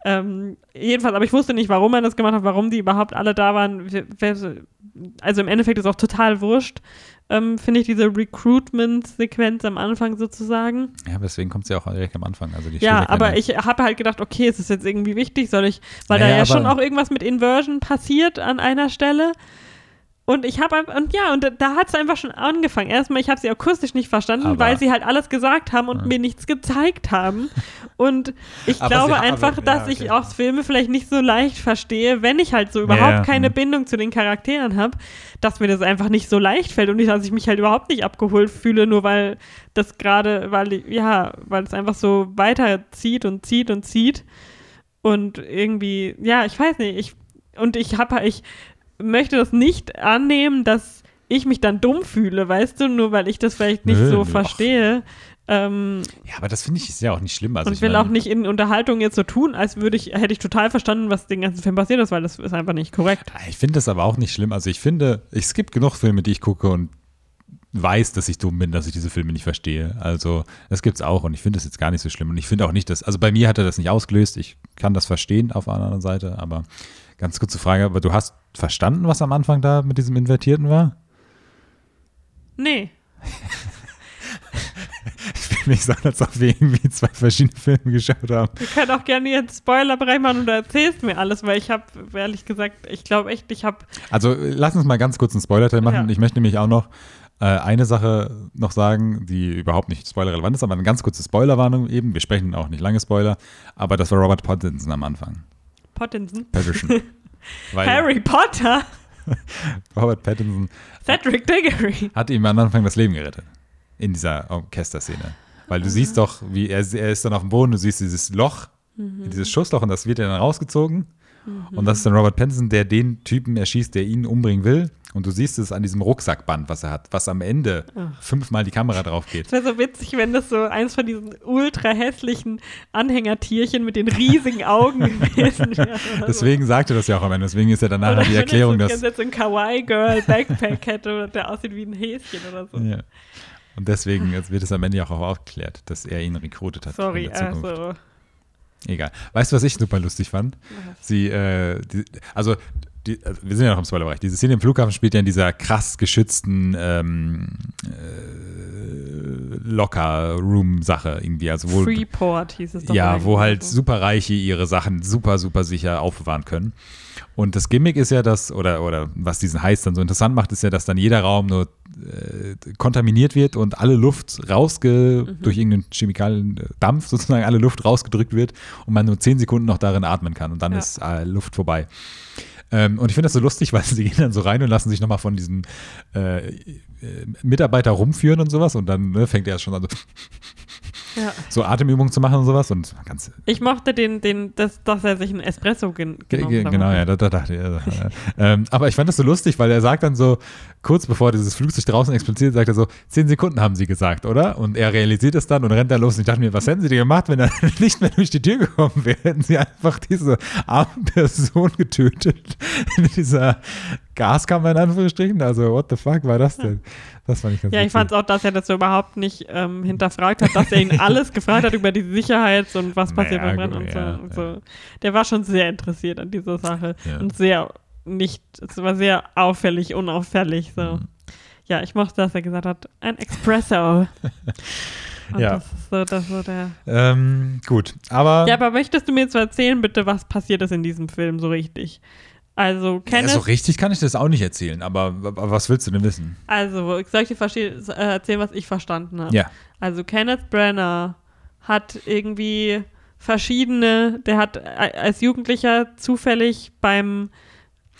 Ähm, jedenfalls, aber ich wusste nicht, warum er das gemacht hat, warum die überhaupt alle da waren. Also im Endeffekt ist auch total wurscht, ähm, finde ich, diese Recruitment-Sequenz am Anfang sozusagen. Ja, deswegen kommt es ja auch direkt am Anfang. Also die Ja, aber ich habe halt gedacht, okay, ist das jetzt irgendwie wichtig? Soll ich, weil Naja, da ja schon auch irgendwas mit Inversion passiert an einer Stelle. Und ich habe und ja, und da, da hat es einfach schon angefangen. Erstmal, ich habe sie akustisch nicht verstanden, Aber- weil sie halt alles gesagt haben und Ja. mir nichts gezeigt haben. Und ich Aber glaube einfach, aber- dass ja, ich okay. auch Filme vielleicht nicht so leicht verstehe, wenn ich halt so überhaupt Ja, keine hm. Bindung zu den Charakteren habe, dass mir das einfach nicht so leicht fällt und ich, dass ich mich halt überhaupt nicht abgeholt fühle, nur weil das gerade, weil ja, weil es einfach so weiterzieht und zieht und zieht und irgendwie, ja, ich weiß nicht, ich und ich habe, ich möchte das nicht annehmen, dass ich mich dann dumm fühle, weißt du, nur weil ich das vielleicht nicht Nö, so verstehe. Ähm, Ja, aber das finde ich ist ja auch nicht schlimm. Also und ich will mein- auch nicht in Unterhaltung jetzt so tun, als würde ich, hätte ich total verstanden, was den ganzen Film passiert ist, weil das ist einfach nicht korrekt. Ich finde das aber auch nicht schlimm. Also ich finde, es gibt genug Filme, die ich gucke und weiß, dass ich dumm bin, dass ich diese Filme nicht verstehe. Also das gibt's auch und ich finde das jetzt gar nicht so schlimm. Und ich finde auch nicht, dass, also bei mir hat er das nicht ausgelöst. Ich kann das verstehen auf der anderen Seite, aber ganz kurze Frage, aber du hast verstanden, was am Anfang da mit diesem Invertierten war? Nee. Ich will nicht sagen, als ob wir irgendwie zwei verschiedene Filme geschaut haben. Wir können auch gerne jetzt Spoilerbereich machen und du erzählst mir alles, weil ich habe, ehrlich gesagt, ich glaube echt, ich habe, Also lass uns mal ganz kurz einen Spoiler-Teil machen. Ja. Ich möchte nämlich auch noch Äh, eine Sache noch sagen, die überhaupt nicht spoilerrelevant ist, aber eine ganz kurze Spoilerwarnung eben. Wir sprechen auch nicht lange Spoiler, aber das war Robert Pattinson am Anfang. Pattinson. Pattinson. Harry Potter. Robert Pattinson Cedric Diggory. hat ihm am Anfang das Leben gerettet. In dieser Orchesterszene. Weil du siehst doch, wie er, er ist dann auf dem Boden, du siehst dieses Loch, dieses Schussloch und das wird ja dann rausgezogen. Und das ist dann Robert Pattinson, der den Typen erschießt, der ihn umbringen will. Und du siehst es an diesem Rucksackband, was er hat, was am Ende fünfmal die Kamera drauf geht. Es wäre so witzig, wenn das so eins von diesen ultra hässlichen Anhängertierchen mit den riesigen Augen gewesen wäre. Deswegen sagt er das ja auch am Ende. Deswegen ist ja so. danach Oder die wenn er Erklärung, so, dass. jetzt so ein Kawaii-Girl-Backpack hätte, der aussieht wie ein Häschen oder so. Ja. Und deswegen wird es am Ende auch aufgeklärt, dass er ihn rekrutiert hat. Sorry, also. Egal. Weißt du, was ich super lustig fand? Sie, äh, die, also, die, also, wir sind ja noch im Spoilerbereich. Diese Szene im Flughafen spielt ja in dieser krass geschützten ähm, äh, Locker-Room-Sache irgendwie. Also wo, Freeport hieß es doch. ja, wo halt so. Superreiche ihre Sachen super, super sicher aufbewahren können. Und das Gimmick ist ja das, oder, oder was diesen Heiß dann so interessant macht, ist ja, dass dann jeder Raum nur äh, kontaminiert wird und alle Luft rausge Mhm. durch irgendeinen chemikalien Dampf sozusagen alle Luft rausgedrückt wird und man nur zehn Sekunden noch darin atmen kann und dann Ja. ist äh, Luft vorbei. Ähm, und ich finde das so lustig, weil sie gehen dann so rein und lassen sich nochmal von diesem äh, äh, Mitarbeiter rumführen und sowas und dann ne, fängt er schon an so, Ja. so Atemübungen zu machen und sowas und ganz Ich mochte den, den, das, dass er sich einen Espresso gen Ge- genommen ge- hat. Genau, ja, da, da dachte ich. Ja, ja. ähm, aber ich fand das so lustig, weil er sagt dann so, kurz bevor dieses Flugzeug draußen explodiert, sagt er so, zehn Sekunden haben sie gesagt, oder? Und er realisiert es dann und rennt da los. Und ich dachte mir, was hätten sie denn gemacht, wenn er nicht mehr durch die Tür gekommen wäre? Hätten sie einfach diese arme Person getötet in dieser Gaskammer in Anführungsstrichen? Also, what the fuck war das denn? Das fand ich ganz Ja, ich witzig. fand es auch, dass er das so überhaupt nicht ähm, hinterfragt hat, dass er ihn alles gefragt hat über die Sicherheit und was passiert Naja, beim Rennen und gut, so, ja, und so. Der war schon sehr interessiert an dieser Sache Ja. und sehr nicht, es war sehr auffällig, unauffällig. So. Mhm. Ja, ich mochte, dass er gesagt hat, ein Espresso. Und Ja. das ist so, das ist so der. Ähm, gut, aber, Ja, aber möchtest du mir jetzt erzählen, bitte, was passiert ist in diesem Film so richtig? Also, ja, Kenneth, so richtig kann ich das auch nicht erzählen, aber, aber was willst du denn wissen? also, soll ich dir verste- äh, erzählen, was ich verstanden habe? Ja. Also Kenneth Brenner hat irgendwie verschiedene, der hat äh, als Jugendlicher zufällig beim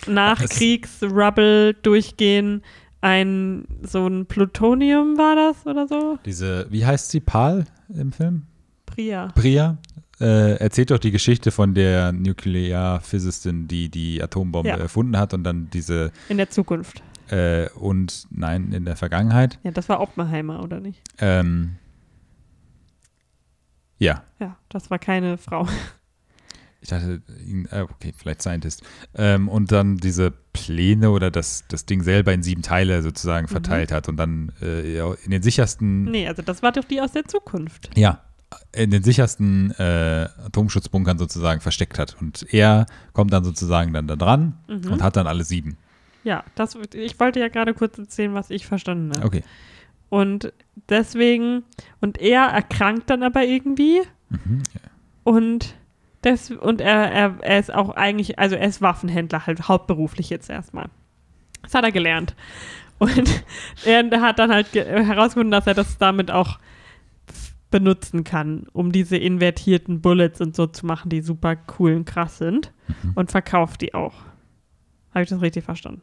Nachkriegs-Rubble-Durchgehen ein, so ein Plutonium war das oder so? Diese, wie heißt sie, Pal im Film? Priya. Priya äh, erzählt doch die Geschichte von der Nuklearphysistin, die die Atombombe Ja. erfunden hat und dann diese In der Zukunft. äh, und nein, in der Vergangenheit. Ja, das war Oppenheimer, oder nicht? Ähm, ja, Ja, das war keine Frau. ich dachte, äh, okay, vielleicht Scientist. Ähm, und dann diese Pläne oder das, das Ding selber in sieben Teile sozusagen verteilt hat und dann äh, in den sichersten Nee, also das war doch die aus der Zukunft. ja, in den sichersten äh, Atomschutzbunkern sozusagen versteckt hat. Und er kommt dann sozusagen dann da dran Mhm. und hat dann alle sieben. Ja, das, ich wollte ja gerade kurz erzählen, was ich verstanden habe. Okay. Und deswegen, und er erkrankt dann aber irgendwie Mhm. und, das, und er, er, er ist auch eigentlich, also er ist Waffenhändler, halt hauptberuflich jetzt erstmal. Das hat er gelernt. Und er hat dann halt ge- herausgefunden, dass er das damit auch benutzen kann, um diese invertierten Bullets und so zu machen, die super cool und krass sind. Mhm. Und verkauft die auch. Habe ich das richtig verstanden?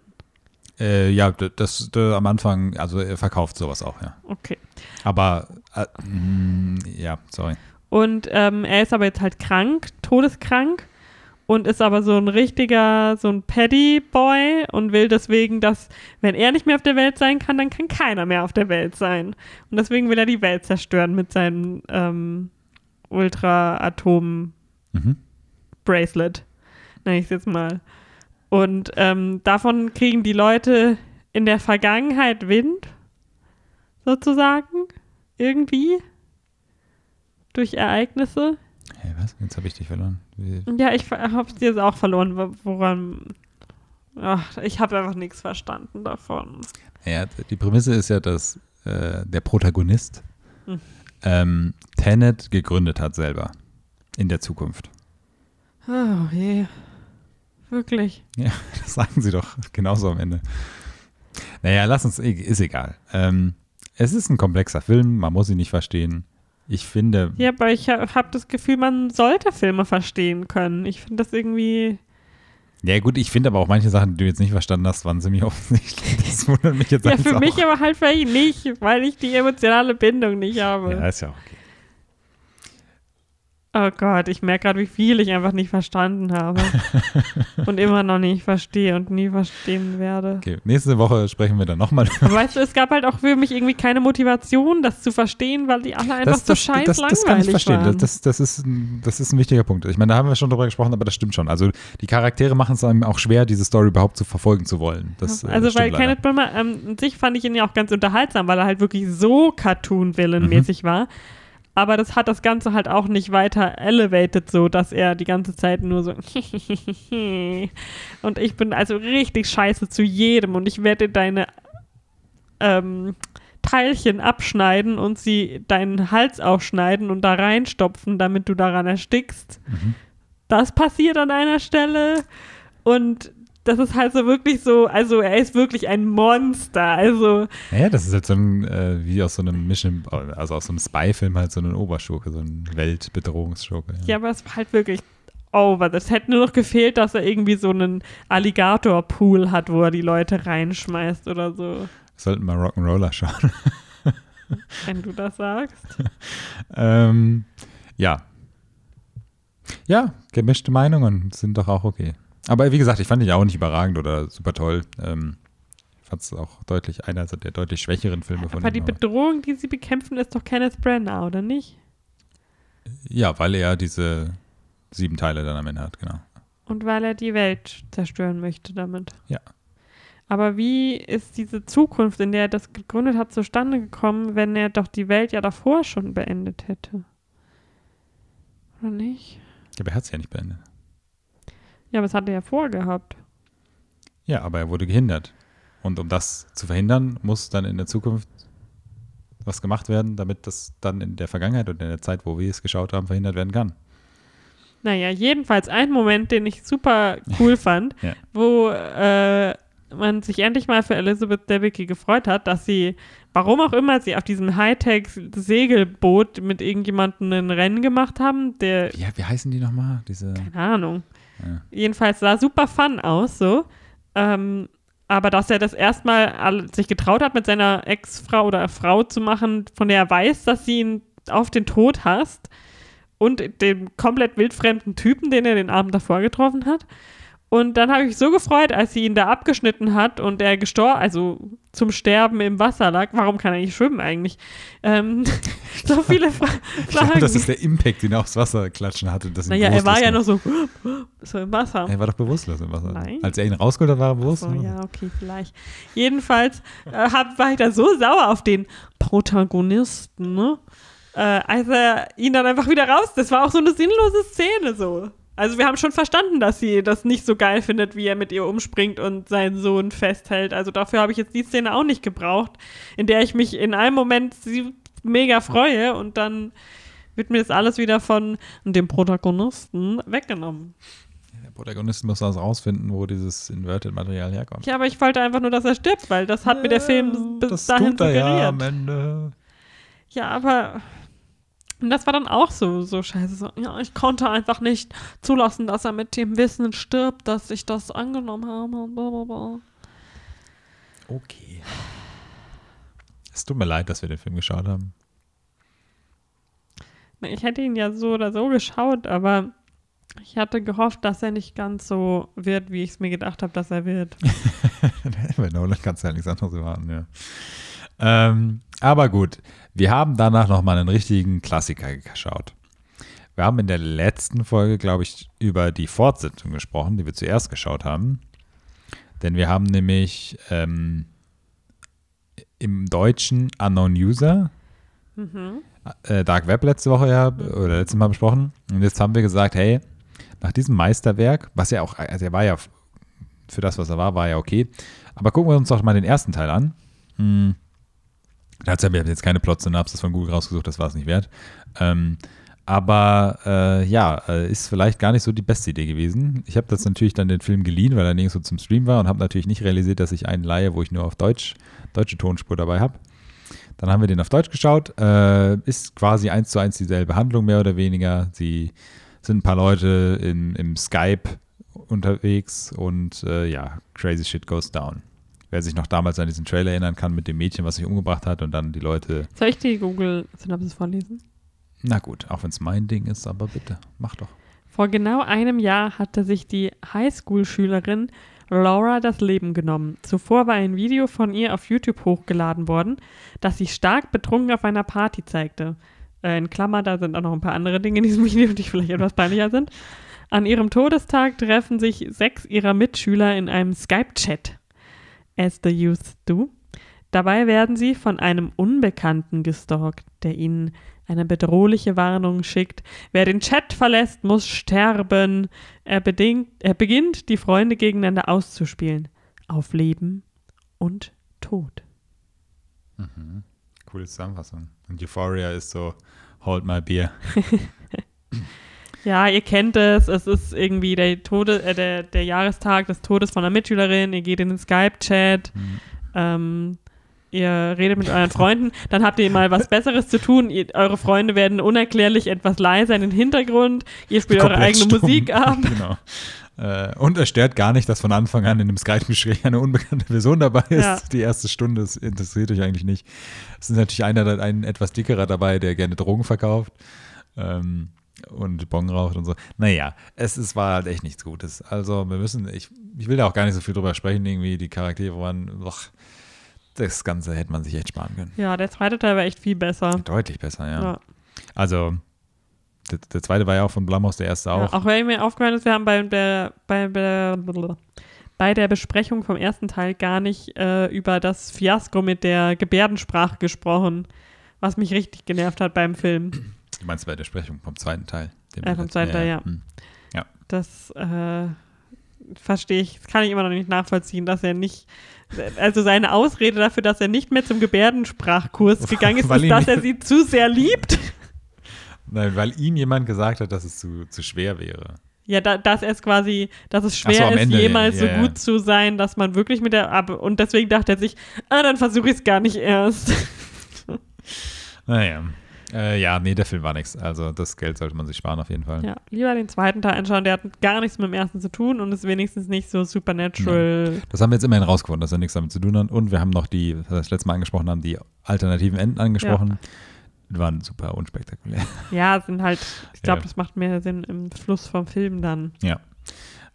Äh, ja, d- das, d- am Anfang, also er verkauft sowas auch, ja. Okay. Aber, äh, mh, ja, sorry. Und ähm, er ist aber jetzt halt krank, todeskrank und ist aber so ein richtiger, so ein Paddy-Boy und will deswegen, dass, wenn er nicht mehr auf der Welt sein kann, dann kann keiner mehr auf der Welt sein. Und deswegen will er die Welt zerstören mit seinem ähm, Ultra-Atom-Bracelet, Mhm. nenne ich es jetzt mal. Und ähm, davon kriegen die Leute in der Vergangenheit Wind, sozusagen, irgendwie, durch Ereignisse. Hey, was? Jetzt habe ich dich verloren. Wie- Ja, ich habe es jetzt auch verloren, wo- woran. Ach, ich habe einfach nichts verstanden davon. Ja, die Prämisse ist ja, dass äh, der Protagonist Hm. ähm, Tenet gegründet hat selber. In der Zukunft. Oh je. Wirklich. Das sagen sie doch genauso am Ende. Naja, lass uns, ist egal. Ähm, es ist ein komplexer Film, man muss ihn nicht verstehen. Ich finde. Ja, aber ich habe das Gefühl, man sollte Filme verstehen können. Ich finde das irgendwie. Ja, gut, ich finde aber auch manche Sachen, die du jetzt nicht verstanden hast, waren ziemlich offensichtlich. Das wundert mich jetzt Ja, für mich aber halt vielleicht nicht, weil ich die emotionale Bindung nicht habe. Ja, ist ja okay. Oh Gott, ich merke gerade, wie viel ich einfach nicht verstanden habe. und immer noch nicht verstehe und nie verstehen werde. Okay, nächste Woche sprechen wir dann nochmal. Weißt du, es gab halt auch für mich irgendwie keine Motivation, das zu verstehen, weil die alle einfach das, so scheiß das, das, das kann ich verstehen. Waren. Das, das, ist, das ist ein wichtiger Punkt. Ich meine, da haben wir schon drüber gesprochen, aber das stimmt schon. Also die Charaktere machen es einem auch schwer, diese Story überhaupt zu verfolgen zu wollen. Das, äh, also weil Kenneth Brimmer, ähm, an sich fand ich ihn ja auch ganz unterhaltsam, weil er halt wirklich so Cartoon-Villain-mäßig mhm. war aber das hat das Ganze halt auch nicht weiter elevated, so dass er die ganze Zeit nur so und ich bin also richtig scheiße zu jedem und ich werde deine ähm, Teilchen abschneiden und sie deinen Hals aufschneiden und da reinstopfen, damit du daran erstickst. Mhm. Das passiert an einer Stelle und das ist halt so wirklich so, also er ist wirklich ein Monster. Also. Naja, das ist halt so ein, äh, wie aus so einem Mission, also aus so einem Spy-Film halt so ein Oberschurke, so ein Weltbedrohungsschurke. Ja. ja, aber es war halt wirklich over. Das hätte nur noch gefehlt, dass er irgendwie so einen Alligator-Pool hat, wo er die Leute reinschmeißt oder so. Sollten mal Rock'n'Roller schauen. Wenn du das sagst. ähm, ja. Ja, gemischte Meinungen sind doch auch okay. Aber wie gesagt, ich fand ihn auch nicht überragend oder super toll. Ähm, ich fand es auch deutlich einer der deutlich schwächeren Filme von ihm. Aber die Bedrohung, die sie bekämpfen, ist doch Kenneth Branagh, oder nicht? Ja, weil er diese sieben Teile dann am Ende hat, genau. Und weil er die Welt zerstören möchte damit. Ja. Aber wie ist diese Zukunft, in der er das gegründet hat, zustande gekommen, wenn er doch die Welt ja davor schon beendet hätte? Oder nicht? Ja, aber er hat es ja nicht beendet. Ja, aber es hat er ja vorgehabt. Ja, aber er wurde gehindert. Und um das zu verhindern, muss dann in der Zukunft was gemacht werden, damit das dann in der Vergangenheit und in der Zeit, wo wir es geschaut haben, verhindert werden kann. Naja, jedenfalls ein Moment, den ich super cool fand, ja. wo äh, man sich endlich mal für Elizabeth Debicki gefreut hat, dass sie, warum auch immer, sie auf diesem Hightech-Segelboot mit irgendjemandem ein Rennen gemacht haben. Der, ja, wie heißen die nochmal? Diese keine Ahnung. Jedenfalls sah super fun aus, so. Ähm, aber dass er das erstmal sich getraut hat, mit seiner Ex-Frau oder Frau zu machen, von der er weiß, dass sie ihn auf den Tod hasst und dem komplett wildfremden Typen, den er den Abend davor getroffen hat. Und dann habe ich mich so gefreut, als sie ihn da abgeschnitten hat und er gestorben, also zum Sterben im Wasser lag. Warum kann er nicht schwimmen eigentlich? Ähm, so viele Fra Fragen. Ich glaube, das ist der Impact, den er aufs Wasser klatschen hatte. Dass naja, er war ja noch so, so im Wasser. Er war doch bewusstlos im Wasser. Nein. Als er ihn rausgeholt hat, war er bewusstlos. So, ja, okay, vielleicht. Jedenfalls äh, hab, war ich da so sauer auf den Protagonisten, ne? Äh, als er ihn dann einfach wieder raus. Das war auch so eine sinnlose Szene so. Also wir haben schon verstanden, dass sie das nicht so geil findet, wie er mit ihr umspringt und seinen Sohn festhält. Also dafür habe ich jetzt die Szene auch nicht gebraucht, in der ich mich in einem Moment mega freue und dann wird mir das alles wieder von dem Protagonisten weggenommen. Der Protagonist muss also rausfinden, wo dieses Inverted-Material herkommt. Ja, aber ich wollte einfach nur, dass er stirbt, weil das hat ja, mir der Film bis das dahin tut er suggeriert. Ja, am Ende. Ja, aber und das war dann auch so, so scheiße. So, ja, ich konnte einfach nicht zulassen, dass er mit dem Wissen stirbt, dass ich das angenommen habe. Blablabla. Okay. Es tut mir leid, dass wir den Film geschaut haben. Ich hätte ihn ja so oder so geschaut, aber ich hatte gehofft, dass er nicht ganz so wird, wie ich es mir gedacht habe, dass er wird. Bei Nolan kannst du ja nichts anderes erwarten, ja. Ähm, aber gut, wir haben danach nochmal einen richtigen Klassiker geschaut. Wir haben in der letzten Folge, glaube ich, über die Fortsetzung gesprochen, die wir zuerst geschaut haben. Denn wir haben nämlich ähm, im Deutschen Unknown User, mhm. äh, Dark Web letzte Woche ja, oder letztes Mal besprochen. Und jetzt haben wir gesagt, hey, nach diesem Meisterwerk, was ja auch, also er war ja für das, was er war, war ja okay. Aber gucken wir uns doch mal den ersten Teil an. Hm. Da hat ja jetzt keine Plot-Synapsis von Google rausgesucht, das war es nicht wert. Ähm, Aber äh, ja, äh, ist vielleicht gar nicht so die beste Idee gewesen. Ich habe das natürlich dann den Film geliehen, weil er nirgends so zum Stream war und habe natürlich nicht realisiert, dass ich einen leihe, wo ich nur auf Deutsch, deutsche Tonspur dabei habe. Dann haben wir den auf Deutsch geschaut. Äh, ist quasi eins zu eins dieselbe Handlung, mehr oder weniger. Sie sind ein paar Leute in, im Skype unterwegs und äh, ja, crazy shit goes down. Wer sich noch damals an diesen Trailer erinnern kann mit dem Mädchen, was sich umgebracht hat und dann die Leute. Soll ich die Google-Synopsis vorlesen? Na gut, auch wenn es mein Ding ist, aber bitte, mach doch. Vor genau einem Jahr hatte sich die Highschool-Schülerin Laura das Leben genommen. Zuvor war ein Video von ihr auf YouTube hochgeladen worden, das sie stark betrunken auf einer Party zeigte. Äh, in Klammer, da sind auch noch ein paar andere Dinge in diesem Video, die vielleicht etwas peinlicher sind. An ihrem Todestag treffen sich sechs ihrer Mitschüler in einem Skype-Chat. As the youth do. Dabei werden sie von einem Unbekannten gestalkt, der ihnen eine bedrohliche Warnung schickt. Wer den Chat verlässt, muss sterben. Er, bedingt, er beginnt, die Freunde gegeneinander auszuspielen. Auf Leben und Tod. Mhm. Coole Zusammenfassung. Und Euphoria ist so, hold my beer. ja, ihr kennt es. Es ist irgendwie der, Tode, äh, der, der Jahrestag des Todes von einer Mitschülerin. Ihr geht in den Skype-Chat. Mhm. Ähm, ihr redet mit euren Freunden, dann habt ihr mal was Besseres zu tun. Ihr, eure Freunde werden unerklärlich etwas leiser in den Hintergrund. Ihr spielt eure eigene stumm. Musik ab. Genau. Äh, und es stört gar nicht, dass von Anfang an in dem Skype-Gespräch eine unbekannte Person dabei ist. Ja. Die erste Stunde das interessiert euch eigentlich nicht. Es ist natürlich einer, ein etwas dickerer dabei, der gerne Drogen verkauft. Ähm, und Bon raucht und so. Naja, es, es war halt echt nichts Gutes. Also wir müssen, ich, ich will da auch gar nicht so viel drüber sprechen, irgendwie die Charaktere waren, boah, das Ganze hätte man sich echt sparen können. Ja, der zweite Teil war echt viel besser. Deutlich besser, ja. ja. Also, der, der, zweite war ja auch von Blumhaus, der erste auch. Ja, auch wenn mir aufgefallen ist, wir haben bei der, bei, der, bei der Besprechung vom ersten Teil gar nicht äh, über das Fiasko mit der Gebärdensprache gesprochen, was mich richtig genervt hat beim Film. Du meinst bei der Besprechung vom zweiten Teil? Äh, vom zweiten Teil, ja. Hm. ja. Das äh, verstehe ich, das kann ich immer noch nicht nachvollziehen, dass er nicht also seine Ausrede dafür, dass er nicht mehr zum Gebärdensprachkurs gegangen ist, ist, dass er sie zu sehr liebt. Nein, weil ihm jemand gesagt hat, dass es zu, zu schwer wäre. Ja, da, dass es quasi, dass es schwer so, ist, Ende, jemals ja, ja, so gut zu sein, dass man wirklich mit der, und deswegen dachte er sich, ah, dann versuche ich es gar nicht erst. Naja. Äh, ja, nee, der Film war nichts. Also das Geld sollte man sich sparen auf jeden Fall. Ja, lieber den zweiten Teil anschauen. Der hat gar nichts mit dem ersten zu tun und ist wenigstens nicht so supernatural. Ja. Das haben wir jetzt immerhin rausgefunden, dass er nichts damit zu tun hat. Und wir haben noch die, was wir das letzte Mal angesprochen haben, die alternativen Enden angesprochen. Ja. Die waren super unspektakulär. Ja, sind halt, ich glaube, ja. das macht mehr Sinn im Fluss vom Film dann. Ja.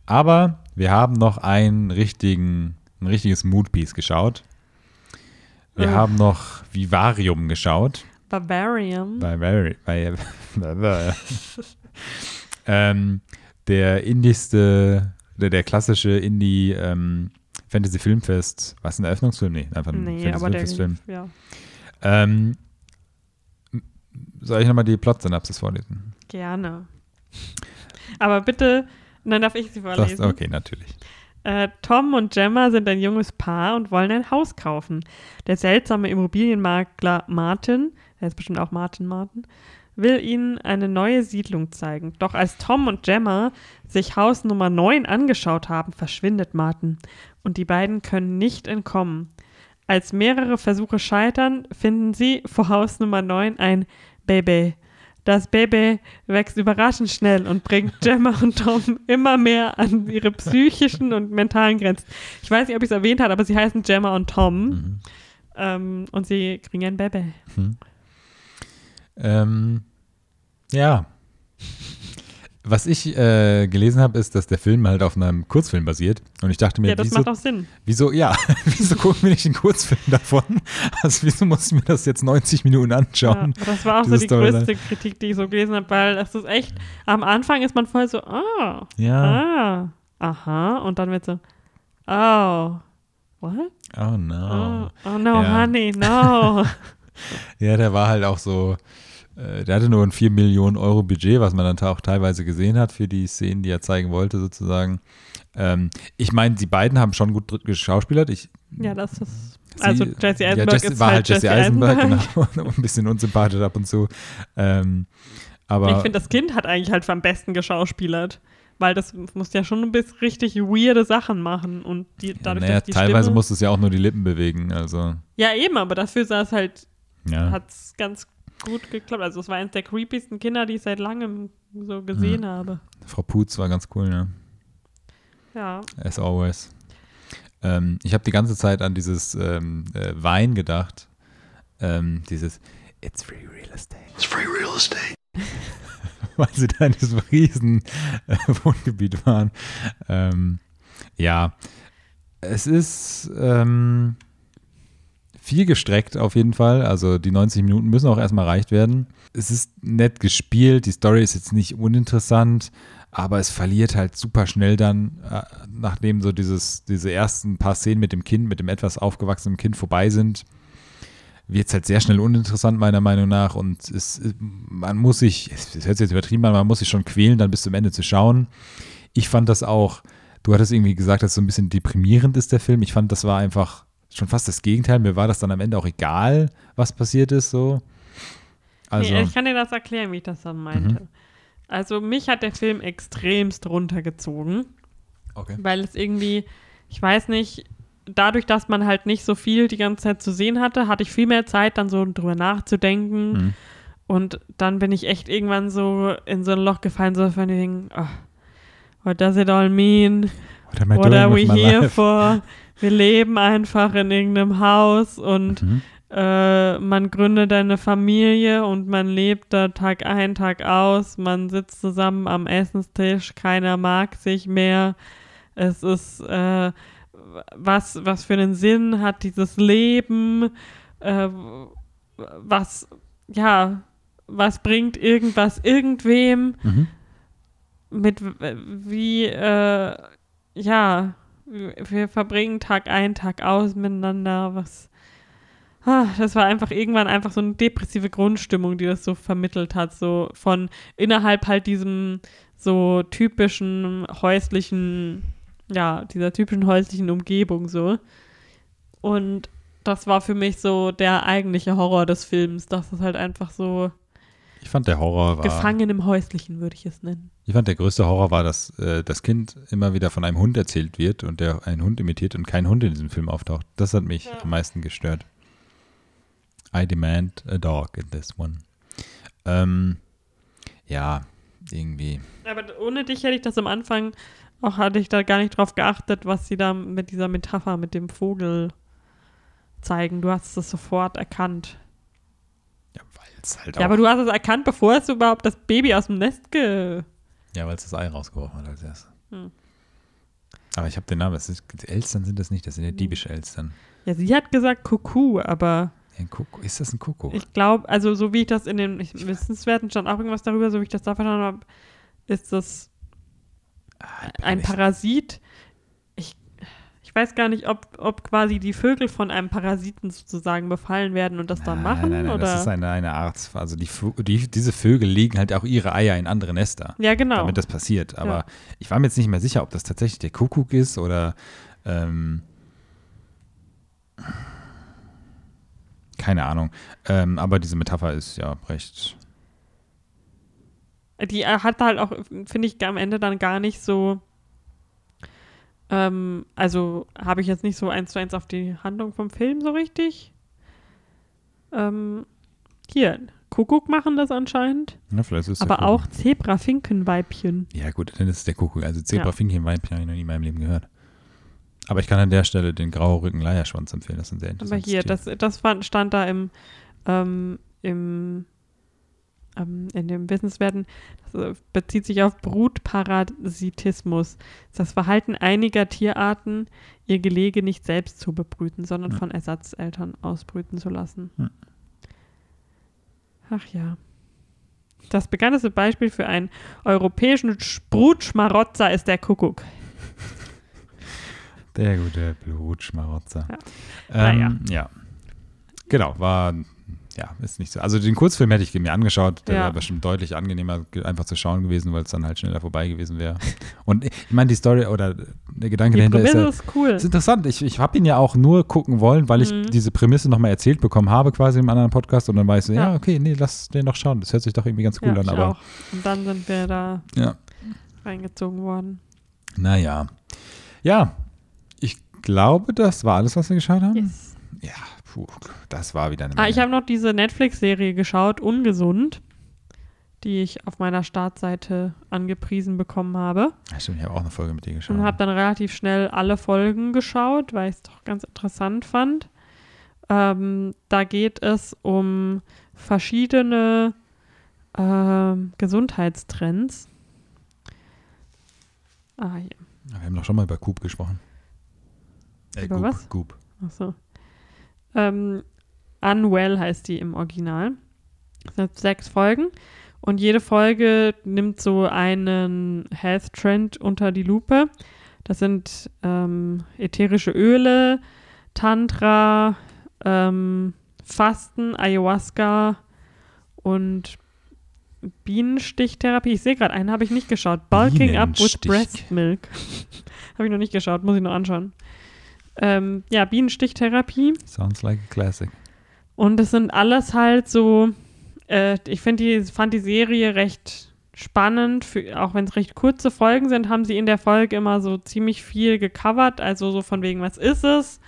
Aber wir haben noch einen richtigen, ein richtiges Moodpiece geschaut. Wir äh. haben noch Vivarium geschaut. Barbarian. Barbarian. Ähm, der indischste, der, der klassische Indie ähm, Fantasy Filmfest. Was ein Eröffnungsfilm? Nee, einfach ein nee, Fantasy Filmfest-Film. Ja. Ähm, soll ich nochmal die Plot-Synapsis vorlesen? Gerne. Aber bitte, dann darf ich sie vorlesen. Das, okay, natürlich. Äh, Tom und Gemma sind ein junges Paar und wollen ein Haus kaufen. Der seltsame Immobilienmakler Martin er ist bestimmt auch Martin Martin, will ihnen eine neue Siedlung zeigen. Doch als Tom und Gemma sich Haus Nummer 9 angeschaut haben, verschwindet Martin und die beiden können nicht entkommen. Als mehrere Versuche scheitern, finden sie vor Haus Nummer 9 ein Baby. Das Baby wächst überraschend schnell und bringt Gemma und Tom immer mehr an ihre psychischen und mentalen Grenzen. Ich weiß nicht, ob ich es erwähnt habe, aber sie heißen Gemma und Tom. Mhm. Ähm, und sie kriegen ein Baby. Mhm. Ähm, ja. Was ich äh, gelesen habe, ist, dass der Film halt auf einem Kurzfilm basiert. Und ich dachte mir, ja, das wieso, macht auch Sinn. Wieso, ja, wieso gucken wir nicht einen Kurzfilm davon? Also, wieso muss ich mir das jetzt 90 Minuten anschauen? Ja, das war auch so die Storyline. größte Kritik, die ich so gelesen habe, weil das ist echt, am Anfang ist man voll so, ah, ja. ah, aha, und dann wird so, oh, what? Oh no. Oh, oh no, ja. honey, no. ja, der war halt auch so, der hatte nur ein 4 Millionen Euro Budget, was man dann auch teilweise gesehen hat für die Szenen, die er zeigen wollte, sozusagen. Ähm, ich meine, die beiden haben schon gut geschauspielert. Ich, ja, das ist. Sie, also Jesse Eisenberg ja, Jesse, ist war halt Jesse, Jesse Eisenberg, Eisenberg. genau. ein bisschen unsympathisch ab und zu. Ähm, Aber ich finde, das Kind hat eigentlich halt am besten geschauspielert. Weil das muss ja schon ein bisschen richtig weirde Sachen machen. Und die, ja, dadurch, naja, dass die teilweise Stimme, es ja auch nur die Lippen bewegen. Also, Ja, eben, aber dafür sah es halt, ja. hat es ganz gut geklappt. Also es war eines der creepiesten Kinder, die ich seit langem so gesehen habe. Frau Putz war ganz cool, ne? Ja. As always. Ähm, ich habe die ganze Zeit an dieses ähm, äh, Wein gedacht. Ähm, dieses It's free real estate. It's free real estate. Weil sie da in diesem riesen äh, Wohngebiet waren. Ähm, ja, es ist ähm, viel gestreckt auf jeden Fall. Also die 90 Minuten müssen auch erstmal erreicht werden. Es ist nett gespielt. Die Story ist jetzt nicht uninteressant aber es verliert halt super schnell dann, äh, nachdem so dieses, diese ersten paar Szenen mit dem Kind, mit dem etwas aufgewachsenen Kind vorbei sind, wird es halt sehr schnell uninteressant, meiner Meinung nach. Und es, man muss sich, es hört sich jetzt übertrieben an, man muss sich schon quälen, dann bis zum Ende zu schauen. Ich fand das auch, du hattest irgendwie gesagt, dass so ein bisschen deprimierend ist der Film. Ich fand, das war einfach schon fast das Gegenteil. Mir war das dann am Ende auch egal, was passiert ist, so. Also, nee, ich kann dir das erklären, wie ich das dann meinte. Mhm. Also mich hat der Film extremst runtergezogen, okay. weil es irgendwie, ich weiß nicht, dadurch, dass man halt nicht so viel die ganze Zeit zu sehen hatte, hatte ich viel mehr Zeit, dann so drüber nachzudenken. Mhm. Und dann bin ich echt irgendwann so in so ein Loch gefallen, so von den oh, what does it all mean? What What are we here life? for? Wir leben einfach in irgendeinem Haus und Mhm. äh, man gründet eine Familie und man lebt da Tag ein, Tag aus. Man sitzt zusammen am Essenstisch, keiner mag sich mehr. Es ist, äh, was, was für einen Sinn hat dieses Leben? Äh, was, ja, was bringt irgendwas irgendwem? Mhm. Mit wie, äh, ja, wir verbringen Tag ein, Tag aus miteinander. Was, Ah, das war einfach irgendwann einfach so eine depressive Grundstimmung, die das so vermittelt hat, so von innerhalb halt diesem so typischen häuslichen, ja, dieser typischen häuslichen Umgebung so. Und das war für mich so der eigentliche Horror des Films, dass es halt einfach so Ich fand der Horror war. gefangen im häuslichen, würde ich es nennen. Ich fand der größte Horror war, dass äh, das Kind immer wieder von einem Hund erzählt wird und der einen Hund imitiert und kein Hund in diesem Film auftaucht. Das hat mich Ja. am meisten gestört. I demand a dog in this one. Ähm, ja, irgendwie. Aber ohne dich hätte ich das am Anfang, auch hatte ich da gar nicht drauf geachtet, was sie da mit dieser Metapher mit dem Vogel zeigen. Du hast es sofort erkannt. Ja, es halt Ja, auch. aber du hast es erkannt, bevor es überhaupt das Baby aus dem Nest ge... ja, weil es das Ei rausgeworfen hat als erstes. Hm. Aber ich habe den Namen. Das ist, Elstern sind das nicht, das sind ja Hm. diebische Elstern. Ja, sie hat gesagt Kuckuck, aber Ein Kuckuck. Ist das ein Kuckuck? ich glaube, also so wie ich das in den ich, Wissenswerten stand auch irgendwas darüber, so wie ich das da verstanden habe, ist das Ah, ein Parasit. Weiß gar nicht, ob, ob quasi die Vögel von einem Parasiten sozusagen befallen werden und das dann Nein, machen. Nein, nein, oder? das ist eine, eine Art. Also die, die, diese Vögel legen halt auch ihre Eier in andere Nester. ja, genau. damit das passiert. Aber Ja. ich war mir jetzt nicht mehr sicher, ob das tatsächlich der Kuckuck ist oder ähm, keine Ahnung. Ähm, aber diese Metapher ist ja recht. Die äh, hat halt auch, finde ich, am Ende dann gar nicht so. Ähm, also habe ich jetzt nicht so eins zu eins auf die Handlung vom Film so richtig. Ähm, hier, Kuckuck machen das anscheinend. Ja, vielleicht ist aber auch Zebra-Finkenweibchen. Ja, gut, dann ist es der Kuckuck. Also Zebra Ja. Habe ich noch nie in meinem Leben gehört. Aber ich kann an der Stelle den Grauerrücken-Leierschwanz empfehlen. Das ist ein sehr Aber interessantes hier, Tier. das, das fand, stand da im, ähm, im ähm, in dem Wissenswerten, das äh, bezieht sich auf Brutparasitismus. Das das Verhalten einiger Tierarten, ihr Gelege nicht selbst zu bebrüten, sondern Ja. von Ersatzeltern ausbrüten zu lassen. Ja. Ach ja. Das bekannteste Beispiel für einen europäischen Brutschmarotzer ist der Kuckuck. Der gute Blutschmarotzer. Ja. Ähm, ja. Genau, war ja, ist nicht so. Also den Kurzfilm hätte ich mir angeschaut, der Ja. wäre bestimmt deutlich angenehmer ge- einfach zu schauen gewesen, weil es dann halt schneller vorbei gewesen wäre. Und ich meine, die Story oder der Gedanke Die dahinter ist, Prämisse ja, ist cool. ist interessant. Ich, ich habe ihn ja auch nur gucken wollen, weil ich Mhm. diese Prämisse nochmal erzählt bekommen habe, quasi im anderen Podcast. Und dann war ich so, ja, Ja. okay, nee, lass den doch schauen. Das hört sich doch irgendwie ganz cool ja, an. Aber auch. Und dann sind wir da ja, reingezogen worden. naja. Ja, ich glaube, das war alles, was wir geschaut haben. Yes. Ja, puh, das war wieder eine Ah, Menge. ich habe noch diese Netflix-Serie geschaut, Ungesund, die ich auf meiner Startseite angepriesen bekommen habe. Ja, Stimmt, ich habe auch eine Folge mit dir geschaut. Und habe dann relativ schnell alle Folgen geschaut, weil ich es doch ganz interessant fand. Ähm, da geht es um verschiedene ähm, Gesundheitstrends. Ah, hier. Wir haben doch schon mal über Coop gesprochen. Äh, Über Goop, was? Goop. Achso. Ähm, Unwell heißt die im Original. Es sind sechs Folgen und jede Folge nimmt so einen Health Trend unter die Lupe. Das sind ähm, ätherische Öle, Tantra, ähm, Fasten, Ayahuasca und Bienenstichtherapie. Ich sehe gerade einen, habe ich nicht geschaut. Bulking up with breast milk. habe ich noch nicht geschaut, muss ich noch anschauen. Ähm, ja, Bienenstichtherapie. Sounds like a classic. Und es sind alles halt so, äh, ich finde die, fand die Serie recht spannend, für, auch wenn es recht kurze Folgen sind, haben sie in der Folge immer so ziemlich viel gecovert, also so von wegen, was ist es?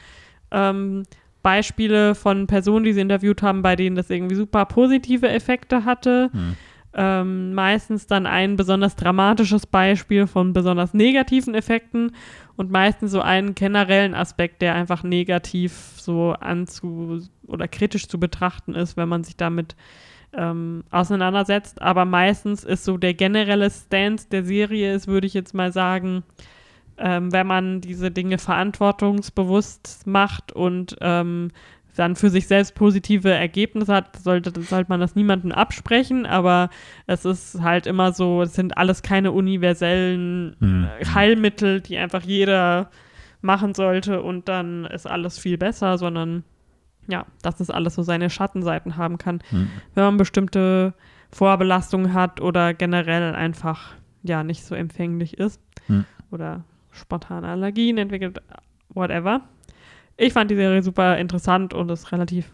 Ähm, Beispiele von Personen, die sie interviewt haben, bei denen das irgendwie super positive Effekte hatte. Hm. Ähm, meistens dann ein besonders dramatisches Beispiel von besonders negativen Effekten und meistens so einen generellen Aspekt, der einfach negativ so anzu oder kritisch zu betrachten ist, wenn man sich damit ähm, auseinandersetzt. Aber meistens ist so der generelle Stance der Serie, ist, würde ich jetzt mal sagen, ähm, wenn man diese Dinge verantwortungsbewusst macht und ähm, dann für sich selbst positive Ergebnisse hat, sollte, sollte man das niemandem absprechen, aber es ist halt immer so, es sind alles keine universellen Hm. äh, Heilmittel, die einfach jeder machen sollte und dann ist alles viel besser, sondern ja, dass es alles so seine Schattenseiten haben kann, Hm. wenn man bestimmte Vorbelastungen hat oder generell einfach ja nicht so empfänglich ist Hm. oder spontane Allergien entwickelt, whatever. Ich fand die Serie super interessant und ist relativ,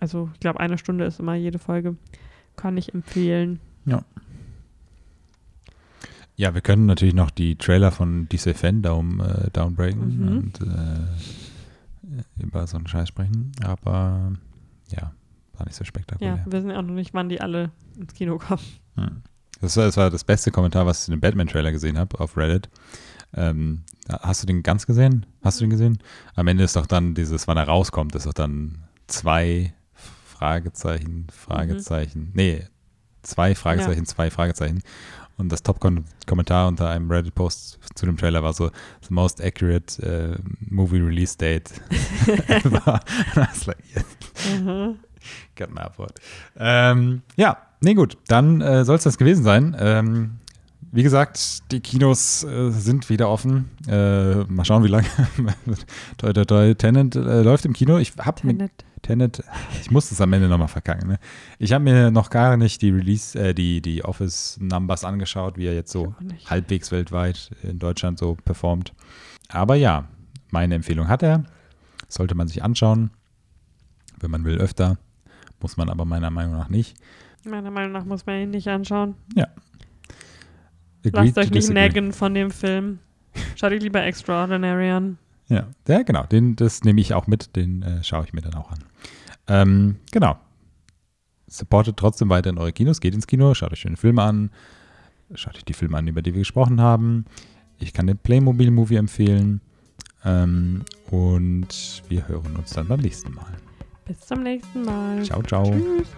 also ich glaube eine Stunde ist immer jede Folge, kann ich empfehlen. Ja, wir können natürlich noch die Trailer von DC Fan down, äh, downbreaken Mhm. und äh, über so einen Scheiß sprechen. Aber ja, war nicht so spektakulär. Ja, wir wissen ja auch noch nicht, wann die alle ins Kino kommen. Hm. Das, war, das war das beste Kommentar, was ich in dem Batman-Trailer gesehen habe auf Reddit. Ähm, hast du den ganz gesehen? Hast du den gesehen? Am Ende ist doch dann dieses, wann er rauskommt, ist doch dann zwei Fragezeichen, Fragezeichen. Nee, zwei Fragezeichen, zwei Fragezeichen. Und das Top-Kommentar unter einem Reddit-Post zu dem Trailer war so, the most accurate äh, movie release date ever. And I was like, yes. Mhm. Got my Antwort. Ähm, ja, nee, gut. Dann äh, soll es das gewesen sein. Ähm, wie gesagt, die Kinos äh, sind wieder offen. Äh, mal schauen, wie lange. toi, toi, toi. Tenant äh, läuft im Kino. Ich mir Tenet. Tenet, ich muss das am Ende nochmal verkacken. Ne? Ich habe mir noch gar nicht die Release, äh, die, die Office-Numbers angeschaut, wie er jetzt so halbwegs weltweit in Deutschland so performt. Aber ja, meine Empfehlung hat er. Sollte man sich anschauen. Wenn man will, öfter. Muss man aber meiner Meinung nach nicht. Meiner Meinung nach muss man ihn nicht anschauen. Agreed Lasst euch nicht naggen von dem Film. Schaut euch lieber Extraordinary an. Ja, ja genau. Den, das nehme ich auch mit. Den äh, schaue ich mir dann auch an. Ähm, genau. Supportet trotzdem weiter in eure Kinos. Geht ins Kino, schaut euch schöne Filme an. Schaut euch die Filme an, über die wir gesprochen haben. Ich kann den Playmobil-Movie empfehlen. Ähm, und wir hören uns dann beim nächsten Mal. Bis zum nächsten Mal. Ciao, ciao. Tschüss.